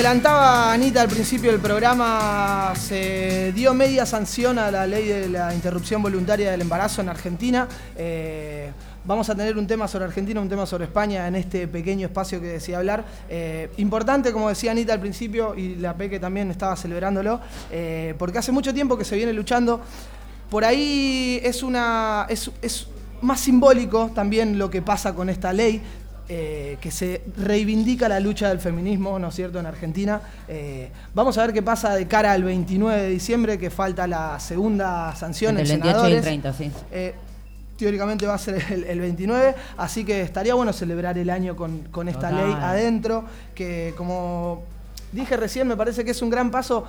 Adelantaba Anita al principio del programa, se dio media sanción a la ley de la interrupción voluntaria del embarazo en Argentina. Eh, vamos a tener un tema sobre Argentina, un tema sobre España en este pequeño espacio que decía hablar. Eh, importante, como decía Anita al principio, y la Peque también estaba celebrándolo, eh, porque hace mucho tiempo que se viene luchando. Por ahí es una. es, es más simbólico también lo que pasa con esta ley. Eh, que se reivindica la lucha del feminismo, ¿no es cierto?, en Argentina. Eh, vamos a ver qué pasa de cara al 29 de diciembre, que falta la segunda sanción Entre en el 28 y el senadores. 30, sí. Eh, teóricamente va a ser el, el 29, así que estaría bueno celebrar el año con, con esta Total. ley adentro, que como dije recién, me parece que es un gran paso.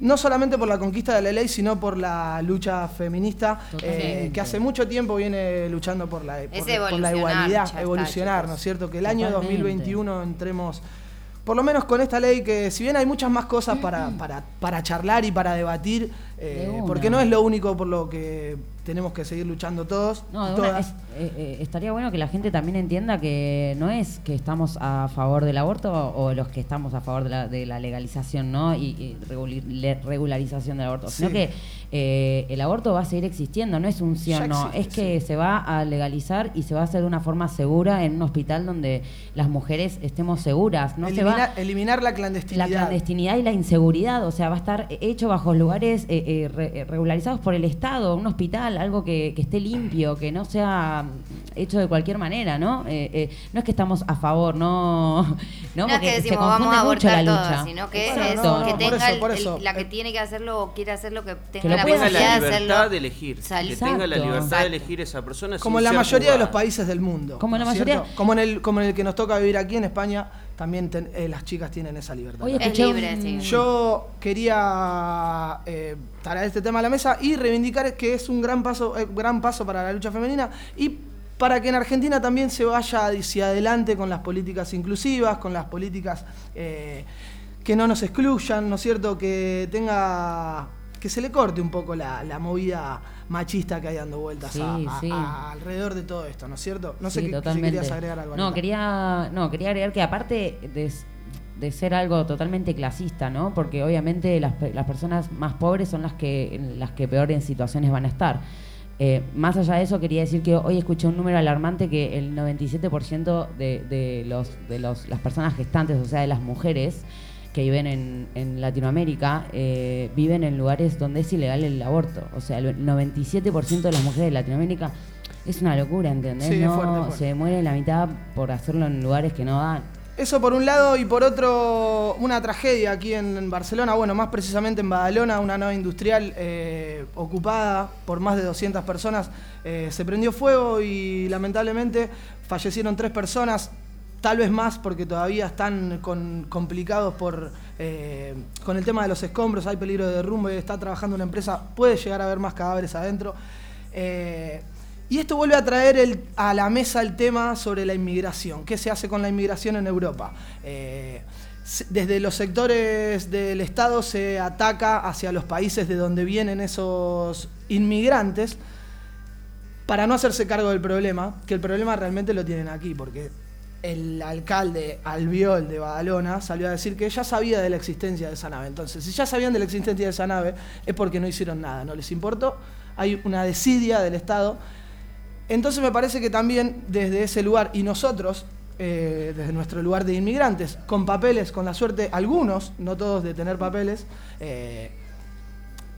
No solamente por la conquista de la ley, sino por la lucha feminista, eh, que hace mucho tiempo viene luchando por la, por, la igualdad, está, evolucionar. ¿no es cierto? Que el año Totalmente. 2021 entremos, por lo menos con esta ley, que si bien hay muchas más cosas para, para, para charlar y para debatir, eh, porque no es lo único por lo que tenemos que seguir luchando todos, No, todas. es- eh, eh, estaría bueno que la gente también entienda que no es que estamos a favor del aborto o los que estamos a favor de la, de la legalización ¿no? y, regularización del aborto, sino que el aborto va a seguir existiendo, no es un sí o no, existe, es que se va a legalizar y se va a hacer de una forma segura en un hospital donde las mujeres estemos seguras, no se va eliminar, eliminar la clandestinidad. la clandestinidad y la inseguridad, o sea, va a estar hecho bajo lugares eh, re- eh, regularizados por el Estado, un hospital, algo que, que esté limpio, que no sea mm, hecho de cualquier manera, ¿no? Eh, eh, no es que estamos a favor, no, no, No, es que se decimos vamos a mucho la abortar lucha. sino que es No, que no, tenga por eso, el- la que tiene que hacerlo o quiere hacerlo, que tenga lo la pueda tenga la posibilidad de libertad hacerlo. de elegir. Sal- Que tenga la Exacto. libertad de elegir esa persona Como en la mayoría de los países del mundo. Como en la ¿no es mayoría- cierto? Como en, el, como en el que nos toca vivir aquí en España, también ten- eh, las chicas tienen esa libertad. Es libre, sí. Yo quería eh, traer este tema a la mesa y reivindicar que es un gran paso, eh, gran paso para la lucha femenina y para que en Argentina también se vaya hacia adelante con las políticas inclusivas, con las políticas eh, que no nos excluyan, ¿no es cierto? Que tenga que se le corte un poco la, la movida machista que hay dando vueltas a- Sí, a- sí. a- alrededor de todo esto, ¿no es cierto? No sé Sí, qué- si querías agregar algo. No, quería, no, quería agregar que aparte de, de ser algo totalmente clasista, ¿no? Porque obviamente las, las personas más pobres son las que, las que peor en situaciones van a estar. Eh, más allá de eso, quería decir que hoy escuché un número alarmante que el 97% de, de, los, de los, las personas gestantes, o sea, de las mujeres que viven en, en Latinoamérica, eh, viven en lugares donde es ilegal el aborto. O sea, el 97% de las mujeres de Latinoamérica es una locura, ¿entendés? Sí, no, fuerte. se muere la mitad por hacerlo en lugares que no dan. Eso por un lado y por otro una tragedia aquí en Barcelona, bueno, más precisamente en Badalona, una nave industrial eh, ocupada por más de 200 personas, eh, se prendió fuego y lamentablemente fallecieron tres personas, tal vez más porque todavía están complicados por, eh, con el tema de los escombros, hay peligro de derrumbe, está trabajando una empresa, puede llegar a haber más cadáveres adentro. Eh, y esto vuelve a traer a la mesa el tema sobre la inmigración. ¿Qué se hace con la inmigración en Europa? Eh, desde los sectores del Estado se ataca hacia los países de donde vienen esos inmigrantes para no hacerse cargo del problema, que el problema realmente lo tienen aquí, porque el alcalde Albiol de Badalona salió a decir que ya sabía de la existencia de esa nave. Entonces, si ya sabían de la existencia de esa nave, es porque no hicieron nada, no les importó. Hay una desidia del Estado. Entonces me parece que también desde ese lugar, y nosotros, eh, desde nuestro lugar de inmigrantes, con papeles, con la suerte, algunos, no todos de tener papeles, eh,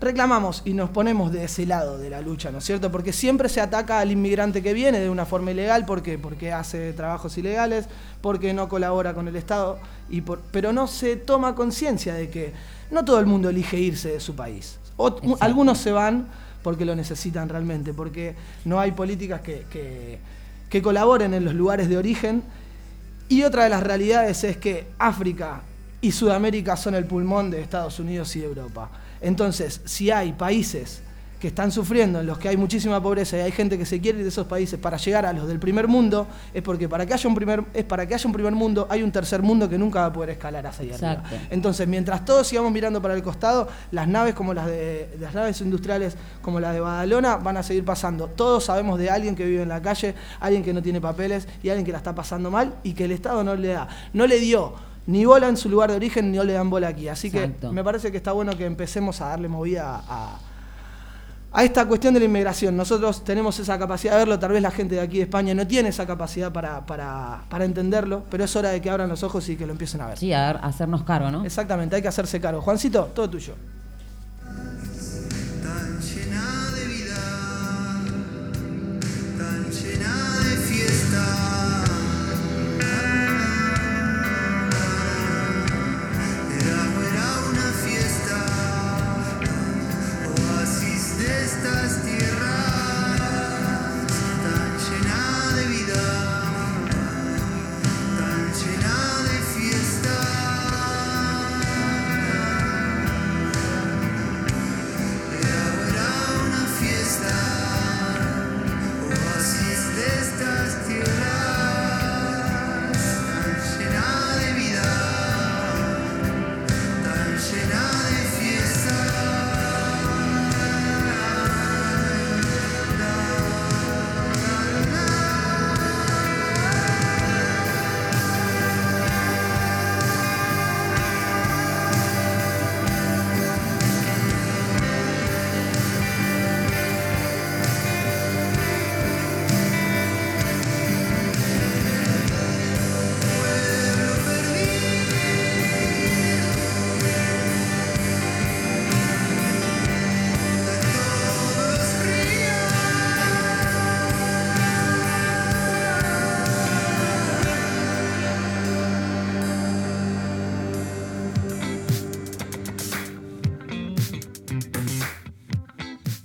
reclamamos y nos ponemos de ese lado de la lucha, ¿no es cierto? Porque siempre se ataca al inmigrante que viene de una forma ilegal, ¿por qué? Porque hace trabajos ilegales, porque no colabora con el Estado, y por- pero no se toma conciencia de que no todo el mundo elige irse de su país. Algunos se van porque lo necesitan realmente, porque no hay políticas que, que- que colaboren en los lugares de origen. Y otra de las realidades es que África y Sudamérica son el pulmón de Estados Unidos y de Europa. Entonces, si hay países que están sufriendo, en los que hay muchísima pobreza y hay gente que se quiere ir de esos países para llegar a los del primer mundo, es porque para que haya un primer, es para que haya un primer mundo, hay un tercer mundo que nunca va a poder escalar hacia allá arriba. Entonces, mientras todos sigamos mirando para el costado, las naves como las de las naves industriales como la de Badalona van a seguir pasando. Todos sabemos de alguien que vive en la calle, alguien que no tiene papeles y alguien que la está pasando mal y que el Estado no le da, no le dio ni bola en su lugar de origen, ni no le dan bola aquí. Así Exacto. que me parece que está bueno que empecemos a darle movida a, a esta cuestión de la inmigración. Nosotros tenemos esa capacidad de verlo, tal vez la gente de aquí de España no tiene esa capacidad para, para, para entenderlo, pero es hora de que abran los ojos y que lo empiecen a ver. Sí, a ver, hacernos cargo, ¿no? Exactamente, hay que hacerse cargo. Juancito, todo tuyo. tan llena de vida, tan llena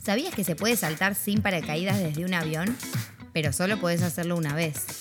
¿Sabías que se puede saltar sin paracaídas desde un avión? Pero solo podés hacerlo una vez.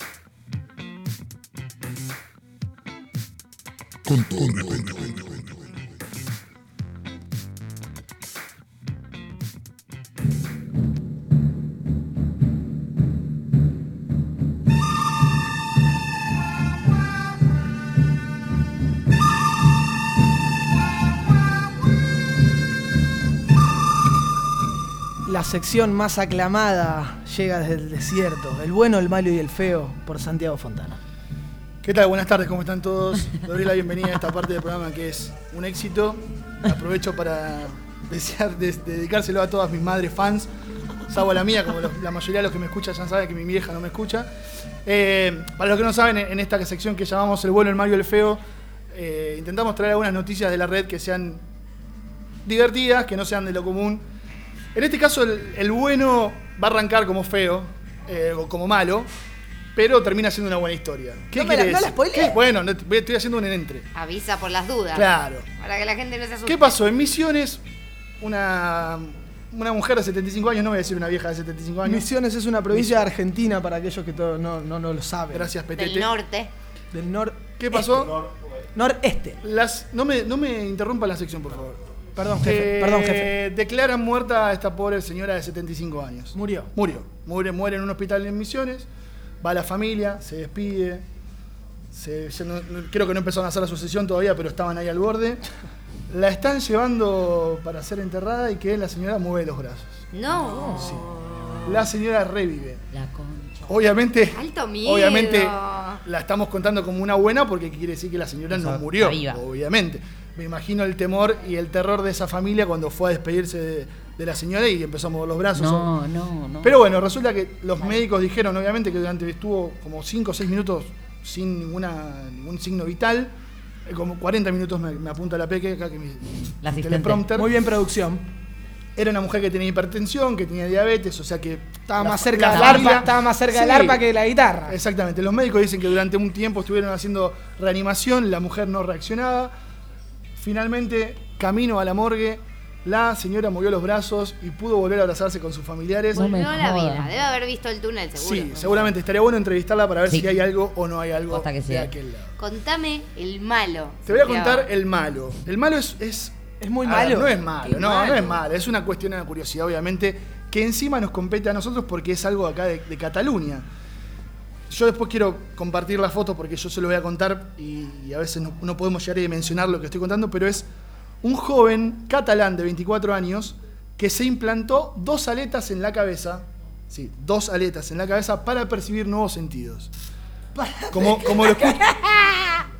Sección más aclamada llega desde el desierto. El bueno, el malo y el feo por Santiago Fontana. ¿Qué tal? Buenas tardes, ¿cómo están todos? Les doy la bienvenida a esta parte del programa que es un éxito. Aprovecho para desear de- dedicárselo a todas mis madres fans, salvo a la mía, como los- la mayoría de los que me escuchan ya saben que mi vieja no me escucha. Eh, para los que no saben, en esta sección que llamamos El bueno, el malo y el feo, eh, intentamos traer algunas noticias de la red que sean divertidas, que no sean de lo común. En este caso, el, el bueno va a arrancar como feo, eh, o como malo, pero termina siendo una buena historia. ¿Qué No me la- no la decir? spoilees. ¿Qué? Bueno, no te- voy- estoy haciendo un entre. Avisa por las dudas. Claro. Para que la gente no se asuste. ¿Qué pasó? En Misiones, una, una mujer de 75 años, no voy a decir una vieja de 75 años. Misiones es una provincia de Argentina para aquellos que todo- no, no, no lo saben. Gracias, Petete. Del norte. Del nor ¿Qué pasó? noreste. Las, no, me, no me interrumpa la sección, por favor. Perdón, jefe. Eh, Perdón, jefe. Declaran muerta a esta pobre señora de 75 años. Murió. Murió. Muere, muere en un hospital en Misiones. Va la familia, se despide. Se- ya no- no- creo que no empezaron a hacer la sucesión todavía, pero estaban ahí al borde. La están llevando para ser enterrada y que la señora mueve los brazos. No. La señora revive. La concha. Obviamente, Alto miedo. obviamente la estamos contando como una buena porque quiere decir que la señora no murió. Obviamente. Me imagino el temor y el terror de esa familia cuando fue a despedirse de, de la señora y empezó a mover los brazos. No, no, no. Pero bueno, resulta que los médicos dijeron, obviamente, que durante estuvo como 5 o 6 minutos sin ninguna, ningún signo vital. Eh, Como 40 minutos me, me apunta la peque acá que mi La teleprompter. Muy bien, producción. Era una mujer que tenía hipertensión, que tenía diabetes, o sea que Estaba la- más cerca la del arpa, estaba más cerca del Sí. arpa que de la guitarra. Exactamente. Los médicos dicen que durante un tiempo estuvieron haciendo reanimación, la mujer no reaccionaba. Finalmente, camino a la morgue, la señora movió los brazos y pudo volver a abrazarse con sus familiares. No me la jodas. vida. Debe haber visto el túnel, seguro. Sí, seguramente estaría bueno entrevistarla para ver Sí. si hay algo o no hay algo Posta que de aquel lado. Contame el malo. Te voy a contar el malo. El malo es, es Es muy A ver, malo. no es malo, Qué no, malo. no es malo. Es una cuestión de curiosidad, obviamente, que encima nos compete a nosotros porque es algo acá de, de Cataluña. Yo después quiero compartir la foto porque yo se lo voy a contar y, y a veces no, no podemos llegar a dimensionar lo que estoy contando, pero es un joven catalán de 24 años que se implantó dos aletas en la cabeza, sí, dos aletas en la cabeza para percibir nuevos sentidos. Como, como lo escucho.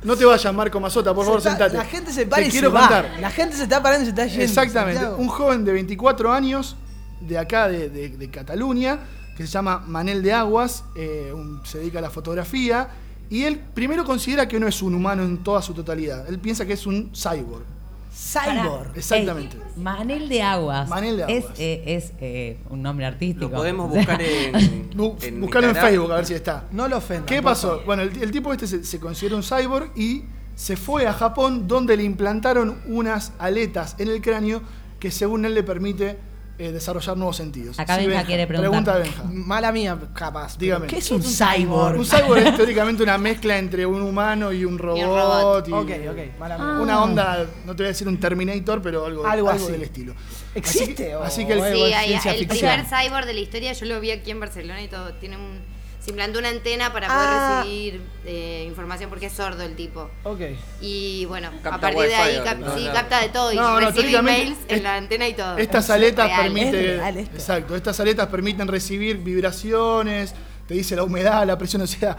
No te vayas, Marco Mazota, por Se favor, está- sentate. La gente se para Te y quiero se va. La gente se está parando y se está yendo. Exactamente. Un joven de 24 años, de acá, de, de- de Cataluña, que se llama Manel de Aguas, eh, un- se dedica a la fotografía, y él primero considera que no es un humano en toda su totalidad. Él piensa que es un cyborg. Cyborg. Exactamente. Ey, Manel de Aguas. Manel de Es, Aguas. eh, es, eh, un nombre artístico. Lo podemos buscar en. En Buscalo en. Facebook a ver si está. No lo ofendan. ¿Qué pasó? Bueno, el, el tipo este se, se considera un cyborg y se fue a Japón donde le implantaron unas aletas en el cráneo que según él le permite eh, desarrollar nuevos sentidos. Acá Benja quiere preguntar. Pregunta Benja. Mala mía, capaz. Dígame. ¿Qué es un cyborg? Un cyborg es teóricamente una mezcla entre un humano y un robot. robot. y- Ok, ok, mala mía. Una onda, no te voy a decir un Terminator, pero algo, Algo algo así. del estilo. ¿Existe Así que, o- así que el, Sí, hay- el primer cyborg de la historia yo lo vi aquí en Barcelona y todo. Tiene un. Se implantó una antena para poder Ah. recibir eh, información porque es sordo el tipo. Ok. Y bueno, a partir de ahí cap- no, sí, no. capta de todo y No, no, recibe emails en la antena y todo. Estas aletas permiten. Es. Exacto, estas aletas permiten recibir vibraciones, te dice la humedad, la presión, o sea.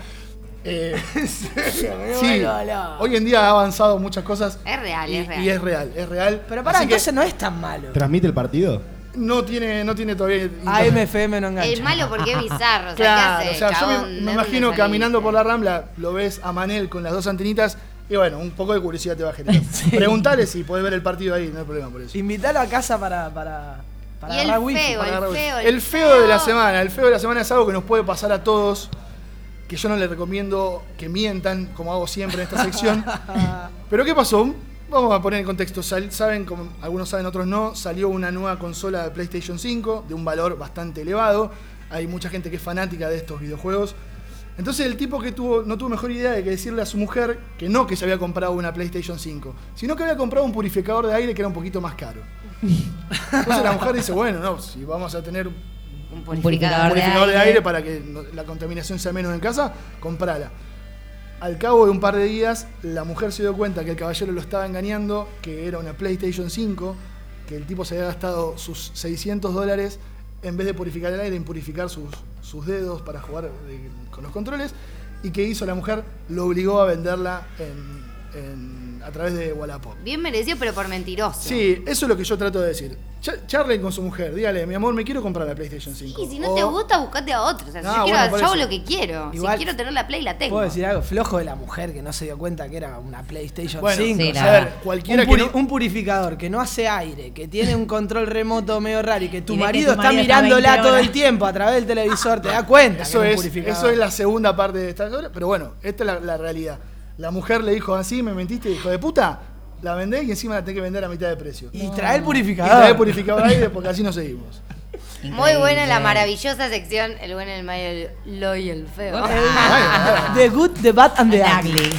eh, sí, hoy en día ha avanzado muchas cosas. Es real, y, es real. y es real, es real. Pero para, Así que entonces no es tan malo. ¿Transmite el partido? No tiene, no tiene todavía. internet. AMFM no engancha. Es malo porque es bizarro. O sea, Claro, ¿qué hace? o sea, yo me, ¿De me imagino caminando por la rambla, lo ves a Manel con las dos antenitas y bueno, un poco de curiosidad te va a generar. Preguntale si podés ver el partido ahí, no hay problema por eso. Invítalo a casa para, para, para Y el agarrar wifi. feo, Para el feo, el El feo de la semana, el feo de la semana es algo que nos puede pasar a todos, que yo no les recomiendo que mientan, como hago siempre en esta sección. Pero ¿qué pasó? Vamos a poner en contexto. Saben, como algunos saben, otros no, salió una nueva consola de PlayStation 5 de un valor bastante elevado. Hay mucha gente que es fanática de estos videojuegos. Entonces el tipo que tuvo, no tuvo mejor idea de que decirle a su mujer que no que se había comprado una PlayStation 5, sino que había comprado un purificador de aire que era un poquito más caro. Entonces la mujer dice, bueno, no, si vamos a tener Un purificador un purificador. purificador de aire para que la contaminación sea menos en casa, comprala. Al cabo de un par de días, la mujer se dio cuenta que el caballero lo estaba engañando, que era una PlayStation 5, que el tipo se había gastado sus 600 dólares en vez de purificar el aire, en purificar sus, sus dedos para jugar con los controles, y que hizo la mujer, lo obligó a venderla en- en- a través de Wallapop. Bien merecido, pero por mentiroso. Sí, eso es lo que yo trato de decir. Cha- Charlen con su mujer, dígale, mi amor, me quiero comprar la PlayStation 5. Y si no O- te gusta, buscate a otro. O sea, si No, yo, quiero, bueno, por yo hago eso. lo que quiero. Igual- si quiero tener la Play, la tengo. ¿Puedo decir algo? Flojo de la mujer que no se dio cuenta que era una PlayStation Bueno, 5. sí, o la sea, verdad. cualquiera un, que puri- no- un purificador que no hace aire, que tiene un control remoto medio raro y que tu Y de que marido tu está marido está mirándola 20 todo horas. el tiempo a través del televisor, te das cuenta. Eso que es, un purificador. eso es la segunda parte de esta historia, pero bueno, esta es la, la realidad. La mujer le dijo así, me mentiste, hijo de puta, la vendé y encima la tenés que vender a mitad de precio. Y trae el Y purificador. trae el purificador aire porque así no seguimos. Muy buena la maravillosa sección El bueno, el malo, el lo y el feo. The good, the bad and the ugly.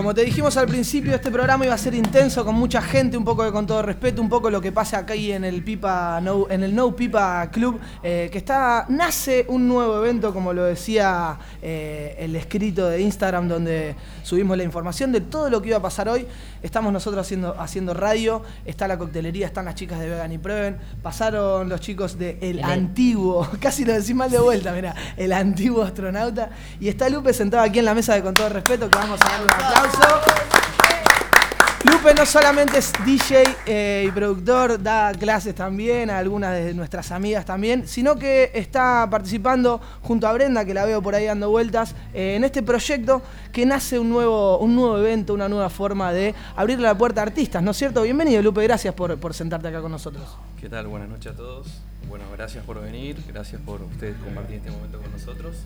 Como te dijimos al principio, este programa iba a ser intenso, con mucha gente, un poco de con todo respeto, un poco lo que pasa acá y en el Pipa No, en el No Pipa Club, eh, que está, nace un nuevo evento, como lo decía eh, el escrito de Instagram, donde subimos la información de todo lo que iba a pasar hoy. Estamos nosotros haciendo, haciendo radio, está la coctelería, están las chicas de Vegan y Prueben, pasaron los chicos de El Antiguo, casi lo decís mal de vuelta, mira, El Antiguo Astronauta, y está Lupe sentado aquí en la mesa de con todo respeto, que vamos a darle un aplauso. Lupe no solamente es DJ eh, y productor, da clases también a algunas de nuestras amigas también, sino que está participando junto a Brenda, que la veo por ahí dando vueltas, eh, en este proyecto que nace un nuevo, un nuevo evento, una nueva forma de abrirle la puerta a artistas, ¿no es cierto? Bienvenido Lupe, gracias por, por sentarte acá con nosotros. ¿Qué tal? Buenas noches a todos. Bueno, gracias por venir, gracias por ustedes compartir este momento con nosotros.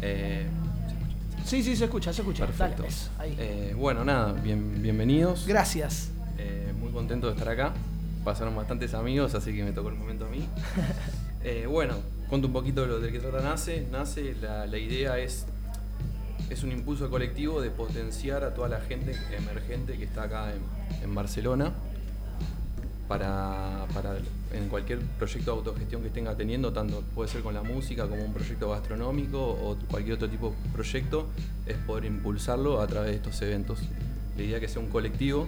Eh, Sí, sí, se escucha, se escucha. Perfecto. Dale, ahí. Eh, bueno, nada, bien, bienvenidos. Gracias. Eh, muy contento de estar acá. Pasaron bastantes amigos, así que me tocó el momento a mí. Eh, bueno, cuento un poquito de lo del que trata Nace. Nace, la, la idea es, es un impulso colectivo de potenciar a toda la gente emergente que está acá en, en Barcelona para, para en cualquier proyecto de autogestión que estén teniendo, tanto puede ser con la música como un proyecto gastronómico o cualquier otro tipo de proyecto, es poder impulsarlo a través de estos eventos. La idea es que sea un colectivo,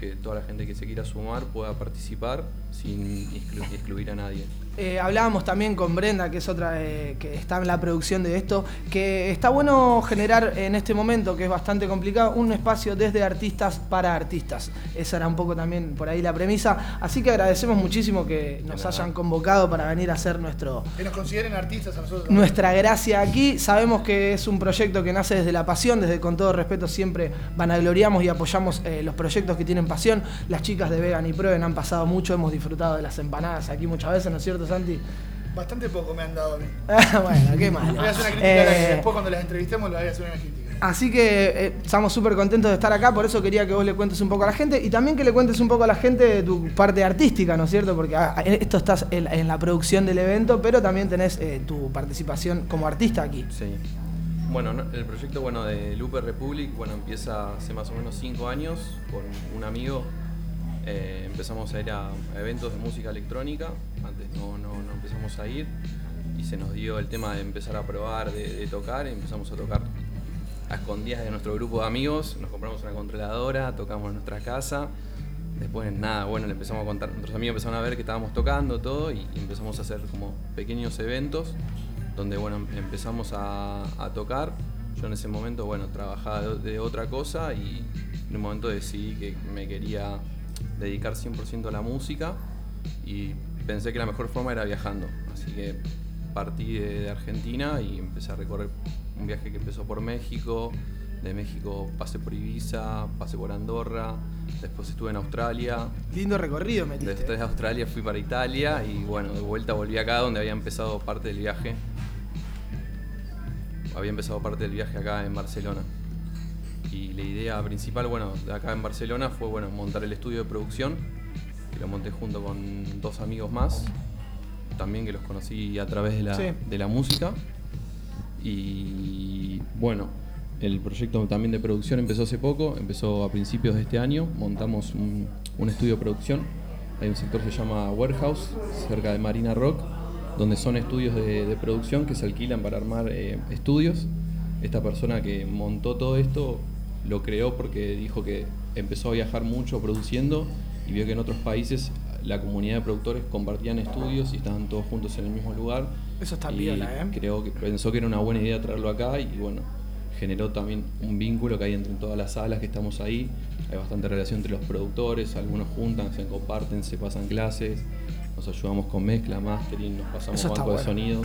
que toda la gente que se quiera sumar pueda participar sin exclu- excluir a nadie. Eh, hablábamos también con Brenda, que es otra eh, que está en la producción de esto, que está bueno generar en este momento, que es bastante complicado, un espacio desde artistas para artistas. Esa era un poco también por ahí la premisa. Así que agradecemos muchísimo que nos hayan convocado para venir a hacer nuestro, Que nos consideren artistas a nosotros. nuestra gracia aquí. Sabemos que es un proyecto que nace desde la pasión, desde con todo respeto siempre vanagloriamos y apoyamos eh, los proyectos que tienen pasión. Las chicas de Vegan y Prueben han pasado mucho, hemos disfrutado de las empanadas aquí muchas veces, ¿no es cierto, Santi? Bastante poco me han dado a mí. bueno, qué malo. Voy a hacer una crítica. Eh, Después cuando las entrevistemos le voy a hacer una crítica. Así que eh, estamos súper contentos de estar acá, por eso quería que vos le cuentes un poco a la gente y también que le cuentes un poco a la gente de tu parte artística, ¿no es cierto? Porque ah, esto estás en, en la producción del evento, pero también tenés eh, tu participación como artista aquí. Sí. Bueno, no- el proyecto bueno, de Lupe Republic bueno, empieza hace más o menos 5 años con un amigo. Eh, empezamos a ir a, eventos de música electrónica, antes no, no, empezamos a ir y se nos dio el tema de empezar a probar, de, tocar, y empezamos a tocar a escondidas de nuestro grupo de amigos, nos compramos una controladora, tocamos en nuestra casa, después nada, bueno, le empezamos a contar, nuestros amigos empezaron a ver que estábamos tocando todo y, empezamos a hacer como pequeños eventos donde bueno, em- empezamos a, tocar. Yo en ese momento, bueno, trabajaba de otra cosa y en un momento decidí que me quería dedicar 100% a la música y pensé que la mejor forma era viajando. Así que partí de, de Argentina y empecé a recorrer un viaje que empezó por México. De México pasé por Ibiza, pasé por Andorra, después estuve en Australia. Lindo recorrido metiste. Después de Australia fui para Italia y bueno, de vuelta volví acá donde había empezado parte del viaje. Había empezado parte del viaje acá en Barcelona. Y la idea principal, bueno, de acá en Barcelona fue bueno, montar el estudio de producción, que lo monté junto con dos amigos más, también que los conocí a través de la, Sí. de la música. Y bueno, el proyecto también de producción empezó hace poco, empezó a principios de este año, montamos un, un estudio de producción. Hay un sector que se llama Warehouse, cerca de Marina Rock, donde son estudios de, de producción que se alquilan para armar eh, estudios. Esta persona que montó todo esto lo creó porque dijo que empezó a viajar mucho produciendo y vio que en otros países la comunidad de productores compartían estudios y estaban todos juntos en el mismo lugar. Eso está piola, ¿eh? Creo que pensó que era una buena idea traerlo acá y bueno, generó también un vínculo que hay entre todas las salas que estamos ahí. Hay bastante relación entre los productores, algunos juntan, se comparten, se pasan clases, nos ayudamos con mezcla, mastering, nos pasamos banco de sonido.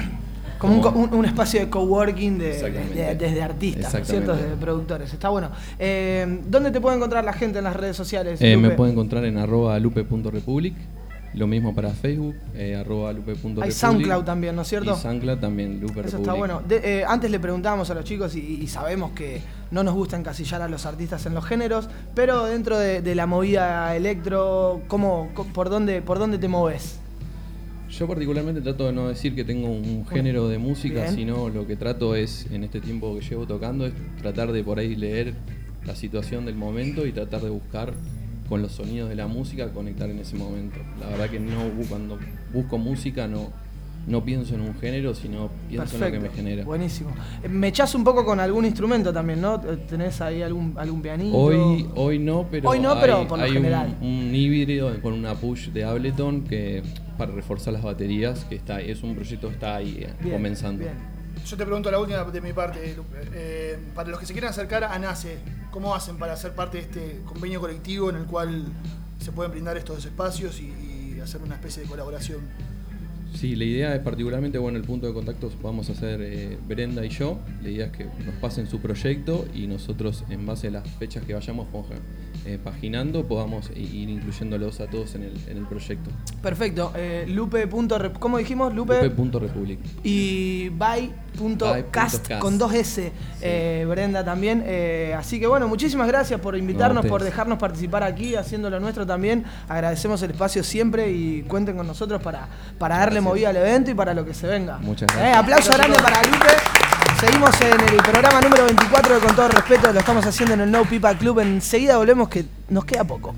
Como Como- un- un espacio de coworking de, de- desde artistas, ¿no es ¿cierto? Desde productores. Está bueno. Eh, ¿Dónde te puede encontrar la gente en las redes sociales? Eh, me Lupe? pueden encontrar en arroba lupe.republic, lo mismo para Facebook, eh, arroba lupe.republic. Hay SoundCloud también, ¿no es cierto? Y SoundCloud también, Lupe Eso está bueno. De- eh, antes le preguntábamos a los chicos y, y sabemos que no nos gusta encasillar a los artistas en los géneros, pero dentro de, la movida electro, ¿cómo, por, dónde, ¿por dónde te moves? Yo particularmente trato de no decir que tengo un género de música, Bien. sino lo que trato es, en este tiempo que llevo tocando, es tratar de por ahí leer la situación del momento y tratar de buscar con los sonidos de la música conectar en ese momento. La verdad que no cuando busco música no, no pienso en un género, sino pienso en lo que me genera. Buenísimo. Eh, Me echás un poco con algún instrumento también, ¿no? ¿Tenés ahí algún, algún pianito? Hoy, hoy no, pero Hoy no, hay, pero por lo hay general. Un, híbrido con una push de Ableton que para reforzar las baterías, que está es un proyecto que está ahí eh, Bien, comenzando. Yo te pregunto la última de mi parte, Lupe. Eh, para los que se quieran acercar a NACE, ¿cómo hacen para ser parte de este convenio colectivo en el cual se pueden brindar estos espacios y, y hacer una especie de colaboración? Sí, la idea es particularmente, bueno, el punto de contacto vamos a hacer eh, Brenda y yo. La idea es que nos pasen su proyecto y nosotros, en base a las fechas que vayamos eh, paginando, podamos ir incluyéndolos a todos en el, en el proyecto. Perfecto. Eh, Lupe. ¿Cómo dijimos? Lupe. Lupe.republic. Y by.cast con dos S, eh, Brenda también. Eh, así que bueno, muchísimas gracias por invitarnos, No, por dejarnos participar aquí, haciendo lo nuestro también. Agradecemos el espacio siempre y cuenten con nosotros para, para darle movida al evento y para lo que se venga. Muchas Eh, gracias. aplauso grande para Lupe. Seguimos en el programa número 24 de Con todo respeto, lo estamos haciendo en el No Pipa Club. Enseguida volvemos que nos queda poco.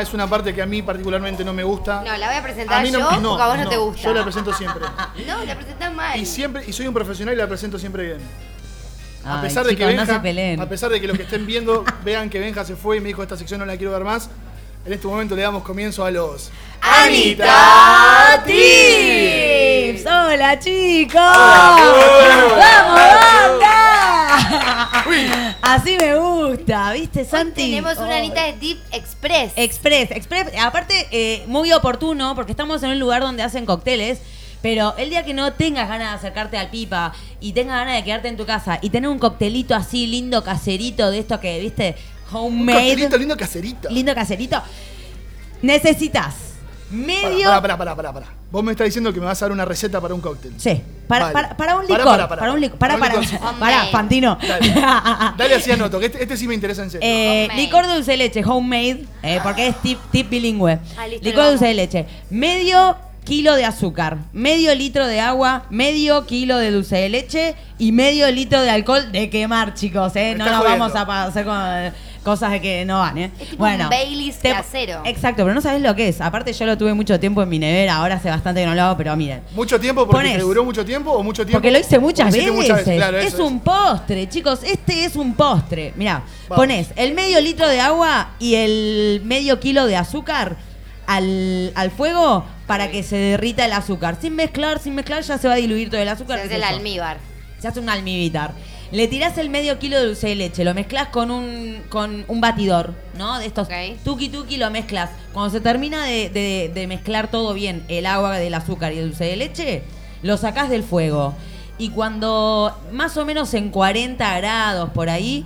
Es una parte que a mí particularmente no me gusta. No, la voy a presentar A mí no- yo no, porque a vos no, no, te gusta. yo la presento siempre. No, la presentás mal. Y siempre, y soy un profesional y la presento siempre bien. A pesar de que chicos, Benja, se a pesar de que los que estén viendo vean que Benja se fue y me dijo esta sección no la quiero ver más, en este momento le damos comienzo a los ¡Anita Tips! ¡Hola, chicos! Hola, ¡Vamos! Así me gusta, ¿viste, Santi? Tenemos una Oh. Anita de Tip Express. Express, Express. Aparte, eh, muy oportuno, porque estamos en un lugar donde hacen cócteles. Pero el día que no tengas ganas de acercarte al pipa y tengas ganas de quedarte en tu casa y tener un coctelito así lindo, caserito, de esto que, viste, homemade. coctelito lindo caserito. Lindo caserito. Necesitas medio. Pará, pará, pará, pará, pará. Vos me estás diciendo que me vas a dar una receta para un cóctel. Sí, para, Vale. para, para un licor. pará, pará, para un licor. Para, para para, un para, Fantino. Dale, Dale así anoto, que este, este sí me interesa en serio. Eh, licor dulce de leche, homemade, eh, porque es tip, tip bilingüe. Ah, listo, licor dulce de leche. Medio kilo de azúcar, medio litro de agua, medio kilo de dulce de leche y medio litro de alcohol de quemar, chicos. Eh. No estás nos jodiendo. vamos a pa- hacer con eh, cosas de que no van. Eh. Es tipo un Baileys casero. Exacto, pero no sabes lo que es. Aparte yo lo tuve mucho tiempo en mi nevera, ahora hace bastante que no lo hago, pero miren. ¿Mucho tiempo porque Pones- te duró mucho tiempo o mucho tiempo? Porque lo hice muchas veces. Claro, es eso, un postre, chicos. Este es un postre. Mirá, Vamos. pones el medio litro de agua y el medio kilo de azúcar al, al fuego para que se derrita el azúcar. Sin mezclar, sin mezclar, ya se va a diluir todo el azúcar. Se ¿qué hace es el eso? almíbar. Se hace un almíbar. Le tirás el medio kilo de dulce de leche, lo mezclas con un, con un batidor, ¿no? De estos tuki tuki lo mezclas. Cuando se termina de, de- de mezclar todo bien, el agua del azúcar y el dulce de leche, lo sacás del fuego. Y cuando más o menos en 40 grados por ahí,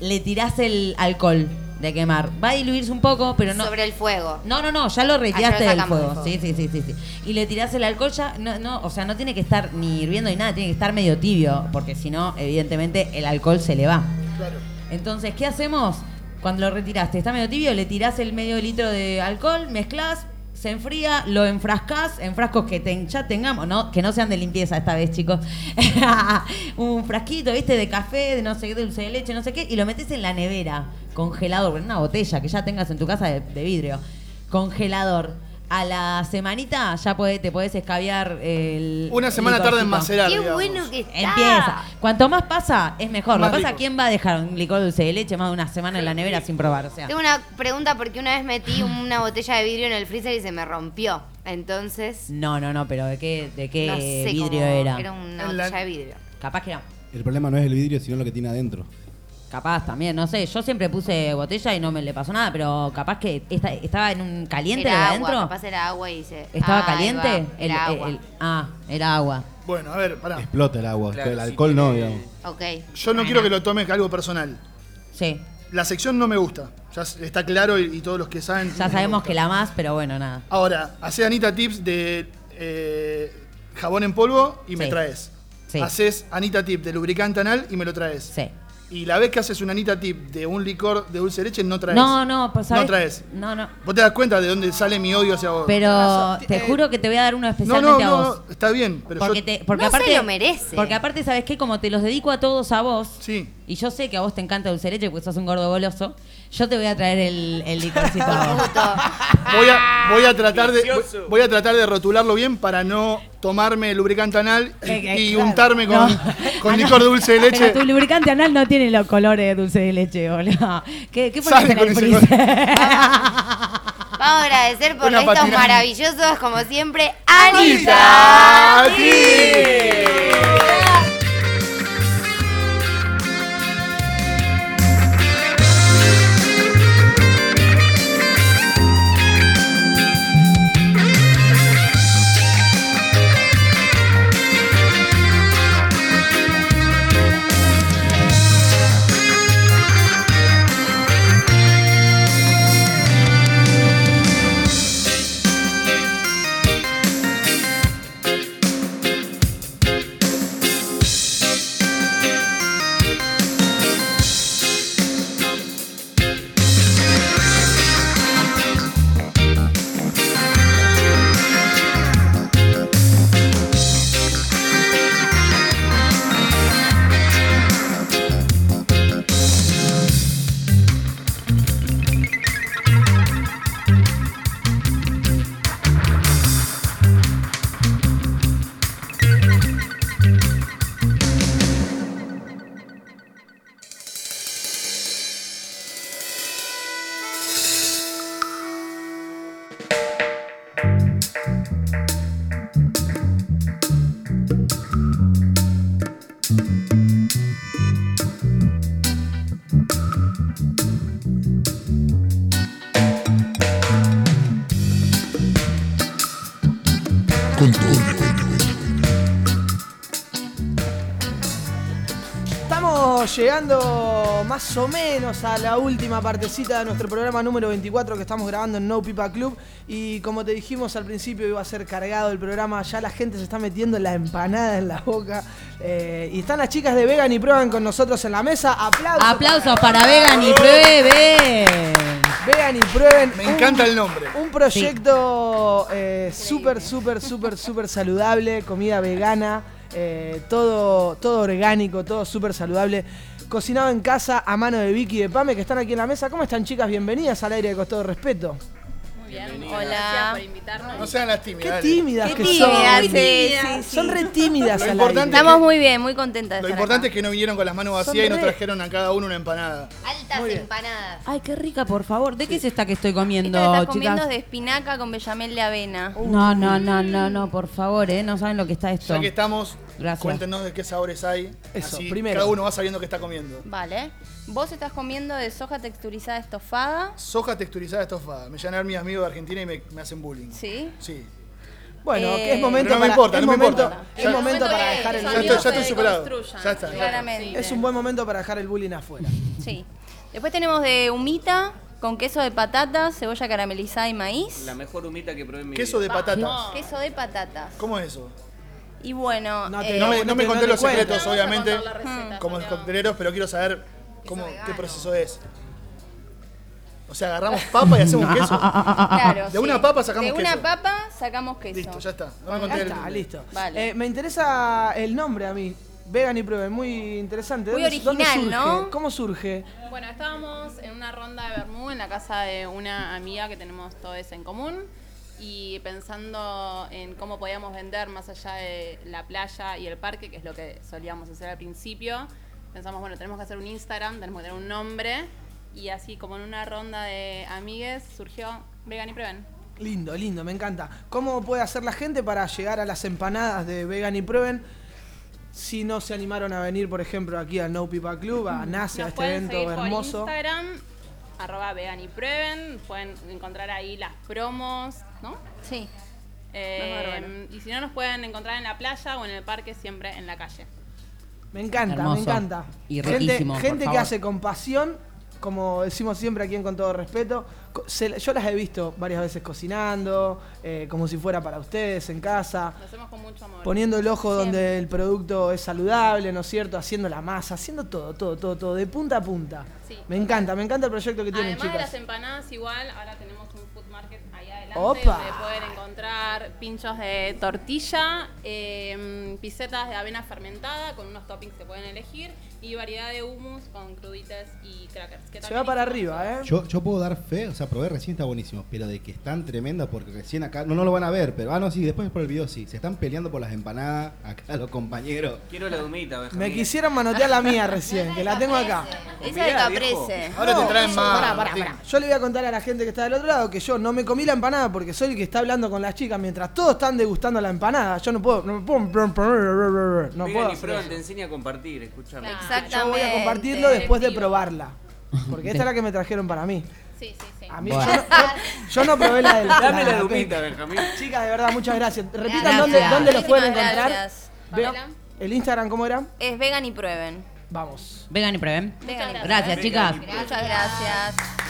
le tirás el alcohol de quemar. Va a diluirse un poco, pero no. Sobre el fuego. No, no, no, ya lo retiraste del fuego. Sí, sí, sí, sí, sí. Y le tirás el alcohol ya, no, no, o sea, no tiene que estar ni hirviendo ni nada, tiene que estar medio tibio, porque si no, evidentemente, el alcohol se le va. Claro. Entonces, ¿qué hacemos? Cuando lo retiraste, está medio tibio, le tirás el medio litro de alcohol, mezclás, se enfría, lo enfrascás en frascos que ten- ya tengamos, ¿no? Que no sean de limpieza esta vez, chicos. Un frasquito, ¿viste? De café, de no sé qué, de dulce de leche, no sé qué, y lo metes en la nevera. Congelador, una botella que ya tengas en tu casa de, de vidrio, congelador. A la semanita ya podés- te podés escabiar el. Una semana tarda en macerar, Qué digamos. bueno que está. Empieza. Cuanto más pasa, es mejor. Más Lo que pasa. ¿quién va a dejar un licor dulce de leche más de una semana en la nevera sin probar? O sea, Tengo una pregunta porque una vez metí una botella de vidrio en el freezer y se me rompió. Entonces, no, no, no, pero ¿de qué, de qué no sé vidrio cómo- era? Era una botella de vidrio. Capaz que era. El problema no es el vidrio, sino lo que tiene adentro. Capaz también, no sé. Yo siempre puse botella y no me le pasó nada, pero capaz que esta- estaba en un caliente Era de agua, adentro. capaz era agua y se... ¿Estaba Ahí caliente? va, El- Era el- agua. el- ah, era agua. Bueno, a ver, pará. Explota el agua. Claro, el sí alcohol no, digamos. Ok. Yo no quiero que lo tomes algo personal. Sí. La sección no me gusta. Ya s- está claro y, y todos los que saben. Ya sabemos que la más, pero bueno, nada. Ahora, hace Anita Tips de eh, jabón en polvo y me Sí. traes. Sí. Haces Anita Tip de lubricante anal y me lo traes. Sí. Y la vez que haces una Anita Tip de un licor de dulce de leche, no traes. No, no, pues ¿sabes? No traes. No, no. ¿Vos te das cuenta de dónde sale mi odio hacia vos? Pero te juro que te voy a dar uno No, especialmente no, a no, vos. está bien, pero porque yo... te, porque No se aparte lo merece. Porque aparte, ¿sabes qué? Como te los dedico a todos a vos. Sí. Y yo sé que a vos te encanta dulce de leche porque sos un gordo goloso. Yo te voy a traer el, el licorcito. Voy a, voy a tratar de voy, a tratar de rotularlo bien para no tomarme el lubricante anal y, Eh, eh, y claro. untarme con, No. con Ah, no. licor dulce de leche. Pero tu lubricante anal no tiene los colores de dulce de leche, boludo. ¿Qué, qué Sale pones en con el ese freezer? Vamos a agradecer por Una estos patina. maravillosos, como siempre, ¡Anita Anita. Llegando más o menos a la última partecita de nuestro programa número 24 que estamos grabando en No Pipa Club. Y como te dijimos al principio, iba a ser cargado el programa. Ya la gente se está metiendo la empanada en la boca. Eh, y están las chicas de Vegan y Prueban con nosotros en la mesa. Aplausos. Aplausos para Vegan y Prueben. Vean y prueben. Me encanta el nombre. Un proyecto eh, súper, súper, súper, súper saludable, comida vegana, eh, todo, todo orgánico, todo súper saludable. Cocinado en casa a mano de Vicky y de Pame, que están aquí en la mesa. ¿Cómo están, chicas? Bienvenidas al aire con todo respeto. Hola. por invitarnos. No sean las Qué tímidas. dale. tímidas Qué que tímidas, son. sí, sí, sí. Son re tímidas Lo al importante aire. Estamos muy bien, muy contentas de Lo estar importante acá. es que no vinieron con las manos vacías y nos trajeron a cada uno una empanada. Altas Muy bien. empanadas. Ay, qué rica, por favor. ¿De qué es esta que estoy comiendo, que estás chicas? comiendo es de espinaca con bechamel de avena. No, no, no, no, no, por favor, ¿eh? No saben lo que está esto. Ya que estamos, Gracias. cuéntenos de qué sabores hay. Eso, así primero. cada uno va sabiendo qué está comiendo. Vale. Vos estás comiendo de soja texturizada estofada. Soja texturizada estofada. Me llaman mis amigos de Argentina y me, me hacen bullying. ¿Sí? Sí. Bueno, Eh, que es momento Pero no me para, importa, es no me momento, importa. es Ya- momento para dejar el Ya estoy, ya estoy se superado. deconstruyan, Ya está. ya está. Claramente. Es un buen momento para dejar el bullying afuera. Sí. Después tenemos de humita con queso de patatas, cebolla caramelizada y maíz. La mejor humita que probé en mi Queso de patatas. Queso de patatas. ¿Cómo es eso? Y bueno, No te- eh, No me, no no conté no los cuento. secretos, Vamos a obviamente, contar la receta, como los pero- cocteleros, pero quiero saber cómo, qué proceso es. O sea, agarramos papa y hacemos queso. claro, De sí. una papa sacamos De una queso. papa sacamos queso. Listo, ya está. No me Ya conté el- está, listo. Vale. Eh, me interesa el nombre a mí. Vegan y prueben, muy interesante. Muy ¿Dónde- dónde original, surge? ¿no? ¿Cómo surge? Bueno, estábamos en una ronda de Bermú en la casa de una amiga que tenemos todos en común y pensando en cómo podíamos vender más allá de la playa y el parque, que es lo que solíamos hacer al principio, pensamos, bueno, tenemos que hacer un Instagram, tenemos que tener un nombre y así como en una ronda de amigues surgió Vegan y Prueben. Lindo, lindo, me encanta. ¿Cómo puede hacer la gente para llegar a las empanadas de Vegan y Prueben? Si no se animaron a venir, por ejemplo, aquí al No Pipa Club, a Nace, a este pueden evento seguir por hermoso. Instagram, arroba vegan y prueben, pueden encontrar ahí las promos, ¿no? Sí. Eh, y si no, nos pueden encontrar en la playa o en el parque, siempre en la calle. Me encanta, Hermoso. me encanta. Y gente riquísimo, por gente que hace con pasión, como decimos siempre aquí en Con Todo Respeto. Se- yo las he visto varias veces cocinando, eh, como si fuera para ustedes en casa. Lo hacemos con mucho amor. Poniendo el ojo Siempre. donde el producto es saludable, ¿no es cierto? Haciendo la masa, haciendo todo, todo, todo, todo, de punta a punta. Sí. Me encanta, me encanta el proyecto que tienen, Además de las empanadas, igual, ahora tenemos adelante Opa. donde pueden encontrar pinchos de tortilla, eh, pisetas de avena fermentada con unos toppings que pueden elegir y variedad de hummus con cruditas y crackers. que Se va para arriba, ¿eh? Yo, yo puedo dar fe, o sea, probé recién está buenísimo, pero de que están tremendas porque recién acá, no, no lo van a ver, pero, ah, no, sí, después por el video sí, se están peleando por las empanadas, acá los compañeros. Quiero la humita, Benjamín. Me quisieron manotear la mía recién, que la tengo acá. Esa de caprese. Ahora te traen más, pará, pará, pará. Yo le voy a contar a la gente que está del otro lado que yo no me comí la empanada porque soy el que está hablando con las chicas mientras todos están degustando la empanada. Yo no puedo, no puedo, no puedo y hacer prueben eso. te enseña a compartir, escúchame. Yo voy a compartirlo después de probarla. Porque esta es la que me trajeron para mí. Sí, sí, sí. A mí, Bueno. yo, no, yo- yo no probé la del Dame la de humita, Benjamín. Chicas, de verdad, muchas gracias. Repitan Gracias. dónde, dónde los pueden encontrar. gracias. El Instagram, ¿cómo era? Es vegan y prueben. Vamos. Vegan y prueben. Vegan y prueben. Gracias, chicas. Muchas gracias.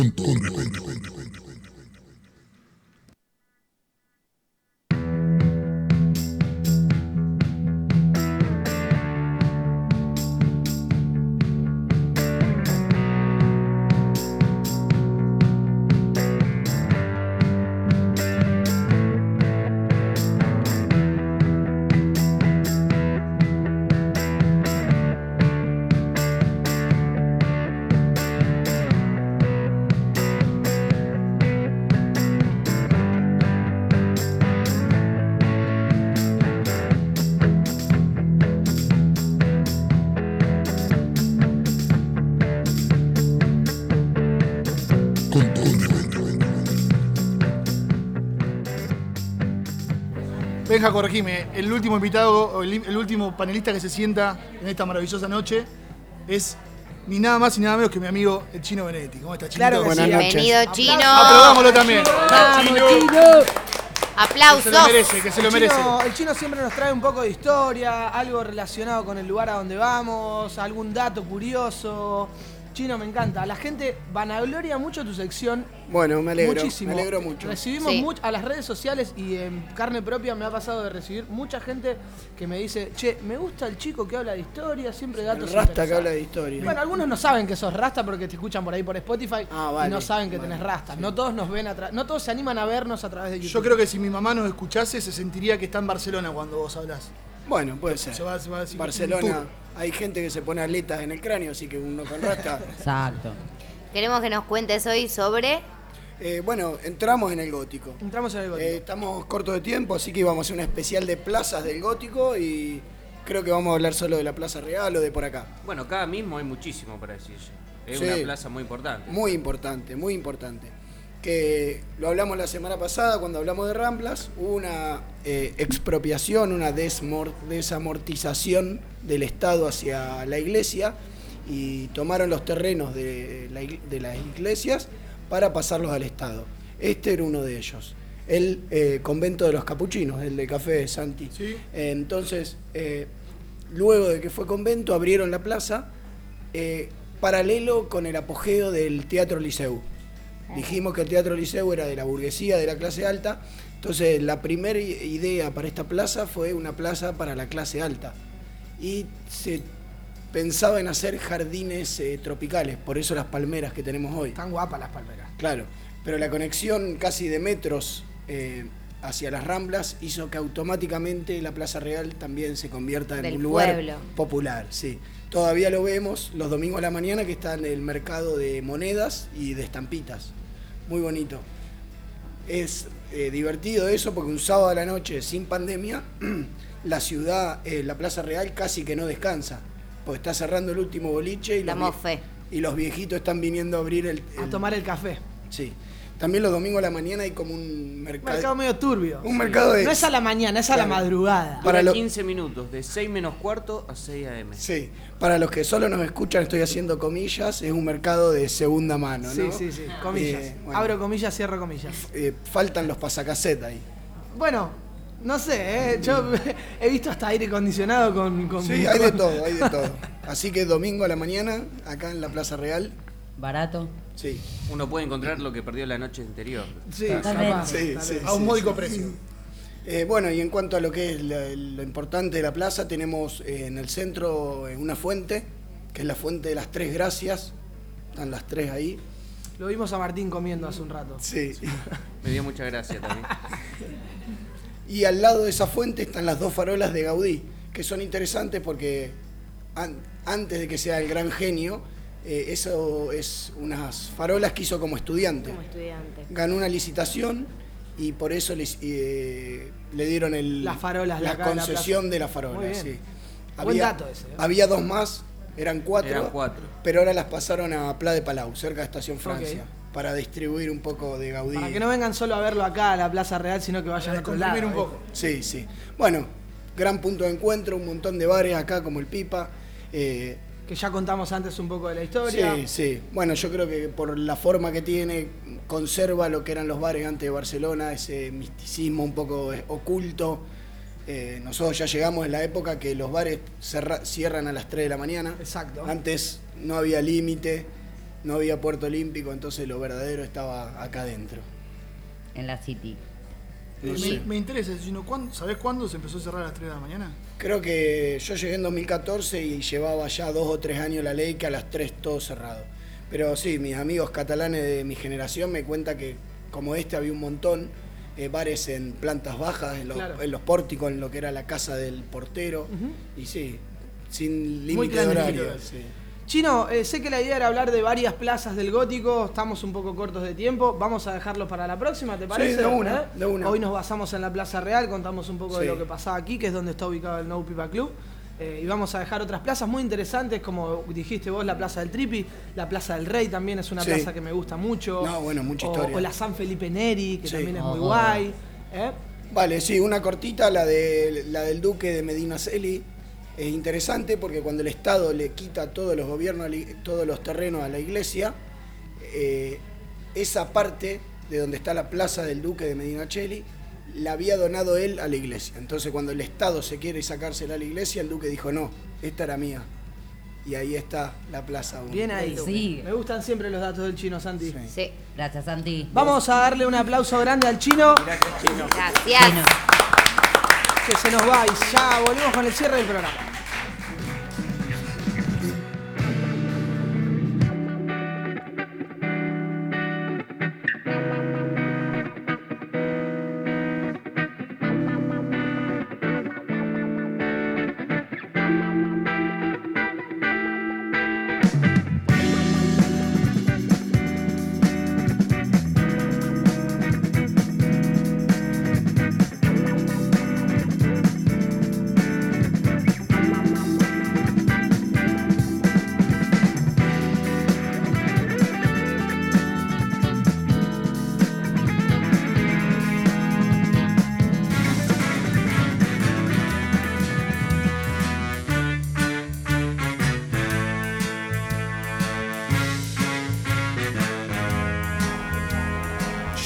Con Benja, corregime. El último invitado, el, el último panelista que se sienta en esta maravillosa noche es ni nada más ni nada menos que mi amigo el Chino Benedetti. ¿Cómo está, Chino? Claro que sí. Bienvenido, Chino. Aplaudámoslo también. Vamos, Chino. Aplausos. Que se lo merece, que se lo el, merece. chino, el chino siempre nos trae un poco de historia, algo relacionado con el lugar a donde vamos, algún dato curioso. Chino, me encanta. La gente vanagloria mucho tu sección. Bueno, me alegro, Muchísimo. me alegro mucho. Recibimos Sí. much- a las redes sociales y en carne propia me ha pasado de recibir mucha gente que me dice, che, me gusta el chico que habla de historia, siempre datos El rasta que interesantes". habla de historia. Bueno, algunos no saben que sos rasta porque te escuchan por ahí por Spotify Ah, vale, y no saben que vale, tenés rasta. No todos nos ven atra- no todos se animan a vernos a través de YouTube. Yo creo que si mi mamá nos escuchase, se sentiría que está en Barcelona cuando vos hablás. Bueno, puede ser. Se va- se va a decir un Barcelona. Hay gente que se pone aletas en el cráneo, así que uno con rasta. Exacto. Queremos que nos cuentes hoy sobre. Eh, bueno, entramos en el gótico. Entramos en el gótico. Eh, estamos cortos de tiempo, así que íbamos a hacer un especial de plazas del gótico y creo que vamos a hablar solo de la Plaza Real o de por acá. Bueno, acá mismo hay muchísimo para decir. Es Sí. una plaza muy importante. Muy importante, muy importante. Que lo hablamos la semana pasada cuando hablamos de Ramplas, hubo una eh, expropiación, una desamortización del Estado hacia la iglesia y tomaron los terrenos de, la ig- de las iglesias para pasarlos al Estado. Este era uno de ellos. El eh, convento de los capuchinos, el de Café de Santi. Eh, entonces, eh, luego de que fue convento, abrieron la plaza paralelo con el apogeo del Teatro Liceu. Dijimos que el Teatro Liceo era de la burguesía, de la clase alta. Entonces, la primera idea para esta plaza fue una plaza para la clase alta. Y se pensaba en hacer jardines eh, tropicales, por eso las palmeras que tenemos hoy. Están guapas las palmeras. Claro, pero la conexión casi de metros eh, hacia las Ramblas hizo que automáticamente la Plaza Real también se convierta en Del un lugar pueblo. popular. Sí. Todavía lo vemos los domingos a la mañana que está en el mercado de monedas y de estampitas. Muy bonito. Es eh, divertido eso porque un sábado a la noche sin pandemia, la ciudad, eh, la Plaza Real casi que no descansa. Porque está cerrando el último boliche y los, Damos vie- fe. y los viejitos están viniendo a abrir el, A el- tomar el café. Sí. También los domingos a la mañana hay como un mercado. Mercado medio turbio. Un mercado de. No es a la mañana, es a la madrugada. Para Dura lo- 15 minutos, de 6 menos cuarto a 6 am. Sí. Para los que solo nos escuchan, estoy haciendo comillas, es un mercado de segunda mano, Sí, ¿no? sí, sí. Comillas. Eh, bueno, Abro comillas, cierro comillas. eh, faltan los pasacasetas ahí. Bueno, no sé, ¿eh? yo he visto hasta aire acondicionado con, con- Sí, hay de todo, hay de todo. Así que domingo a la mañana, acá en la Plaza Real. Barato. Sí. Uno puede encontrar lo que perdió la noche anterior. Sí. Sí, sí, A un módico sí. precio. Eh, bueno, y en cuanto a lo que es la- lo importante de la plaza, tenemos eh, en el centro eh, una fuente, que es la fuente de las Tres Gracias. Están las tres ahí. Lo vimos a Martín comiendo hace un rato. Sí. Me dio mucha gracia también. Y al lado de esa fuente están las dos farolas de Gaudí, que son interesantes porque an- antes de que sea el gran genio, eh, eso es unas farolas que hizo como estudiante. Como estudiante. Ganó una licitación y por eso les, eh, le dieron el, Las farolas la concesión de la Muy farola. bien. Sí. Buen dato ese, ¿eh? había dos más, eran cuatro, Eran cuatro. pero ahora las pasaron a Pla de Palau, cerca de Estación Francia, para distribuir un poco de Gaudí. Para que no vengan solo a verlo acá a la Plaza Real, sino que vayan a otro lado. Comprimir un poco. Sí, sí. Bueno, gran punto de encuentro, un montón de bares acá como el Pipa. eh, Que ya contamos antes un poco de la historia. sí, sí. Bueno, yo creo que por la forma que tiene, conserva lo que eran los bares antes de Barcelona, ese misticismo un poco eh, oculto. Eh, nosotros ya llegamos en la época que los bares cerra- cierran a las 3 de la mañana. Exacto. Antes no había límite, no había puerto olímpico, entonces lo verdadero estaba acá adentro. En la City. No me, interesa, sino, ¿cuándo, ¿sabés cuándo se empezó a cerrar a las 3 de la mañana? Creo que yo llegué en 2014 y llevaba ya dos o tres años la ley que a las tres todo cerrado. Pero sí, mis amigos catalanes de mi generación me cuentan que como este había un montón, eh, bares en plantas bajas, en los, Claro. en los pórticos, en lo que era la casa del portero. Y sí, sin límite de horario. sí. Chino, eh, sé que la idea era hablar de varias plazas del gótico, estamos un poco cortos de tiempo, vamos a dejarlo para la próxima, ¿te parece? de una, ¿Eh? de una. Hoy nos basamos en la Plaza Real, contamos un poco de Sí. lo que pasaba aquí, que es donde está ubicado el No Pipa Club. eh, y vamos a dejar otras plazas muy interesantes, como dijiste vos, la Plaza del Tripi, la Plaza del Rey también es una Sí. plaza que me gusta mucho. No, bueno, mucha o, historia. o la San Felipe Neri, que Sí. también es muy guay. ¿eh? Vale, sí, una cortita, la, de, la del duque de Medina Celi. Es interesante porque cuando el Estado le quita todos los gobiernos, todos los terrenos a la iglesia, eh, esa parte de donde está la plaza del duque de Medina Celi, la había donado él a la iglesia. Entonces cuando el Estado se quiere sacársela a la iglesia, el duque dijo, no, esta era mía. Y ahí está la plaza. aún. Bien ahí. Sí. Me gustan siempre los datos del chino, Santi. Sí. Gracias, Santi. Vamos a darle un aplauso grande al chino. Gracias. Chino. que se nos va y ya volvemos con el cierre del programa.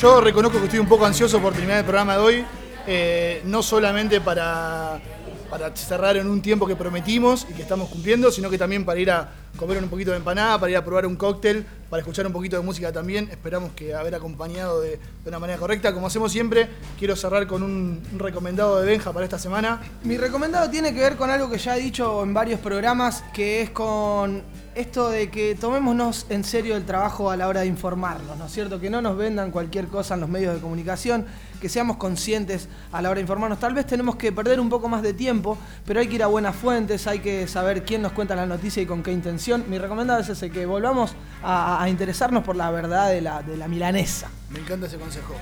Yo reconozco que estoy un poco ansioso por terminar el programa de hoy, eh, no solamente para, para cerrar en un tiempo que prometimos y que estamos cumpliendo, sino que también para ir a, comer un poquito de empanada, para ir a probar un cóctel, para escuchar un poquito de música también. Esperamos que haber acompañado de, de una manera correcta. Como hacemos siempre, quiero cerrar con un, un recomendado de Benja para esta semana. Mi recomendado tiene que ver con algo que ya he dicho en varios programas, que es con esto de que tomémonos en serio el trabajo a la hora de informarnos, ¿no es cierto? Que no nos vendan cualquier cosa en los medios de comunicación, que seamos conscientes a la hora de informarnos. Tal vez tenemos que perder un poco más de tiempo, pero hay que ir a buenas fuentes, hay que saber quién nos cuenta la noticia y con qué intención. Mi recomendado es ese, que volvamos a, a interesarnos por la verdad de la, de la milanesa. Me encanta ese consejo.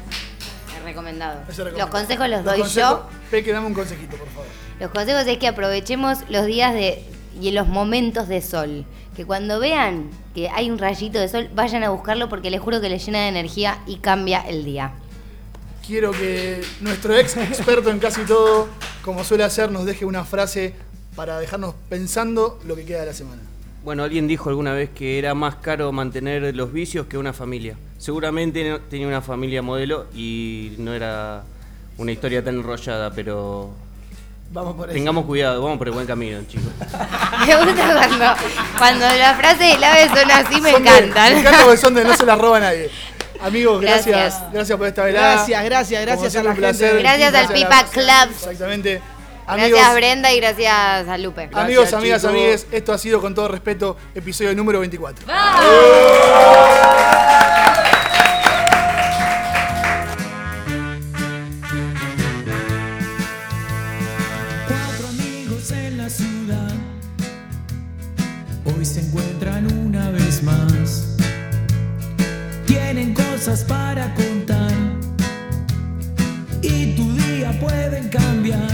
Es recomendado. Recomendado. Los consejos los doy consejos- yo. Peque, dame un consejito, por favor. Los consejos es que aprovechemos los días de y los momentos de sol. Que cuando vean que hay un rayito de sol, vayan a buscarlo porque les juro que les llena de energía y cambia el día. Quiero que nuestro ex experto en casi todo, como suele hacer, nos deje una frase para dejarnos pensando lo que queda de la semana. Bueno, alguien dijo alguna vez que era más caro mantener los vicios que una familia. Seguramente tenía una familia modelo y no era una historia tan enrollada, pero Vamos por eso. tengamos cuidado, vamos por el buen camino, chicos. Me gusta cuando, cuando las frases del ave son así, me Son de- encantan. me encanta porque son de no se las roba nadie. Amigos, gracias. Gracias. Gracias, por esta velada. Gracias, gracias, gracias a la un placer. gente. Gracias al Pipa Club. Exactamente. Gracias Amigos, Brenda y gracias a Lupe. amigos, amigas, amigues, esto ha sido con todo respeto episodio número 24. Cuatro Tienen cosas para contar y tu día pueden cambiar.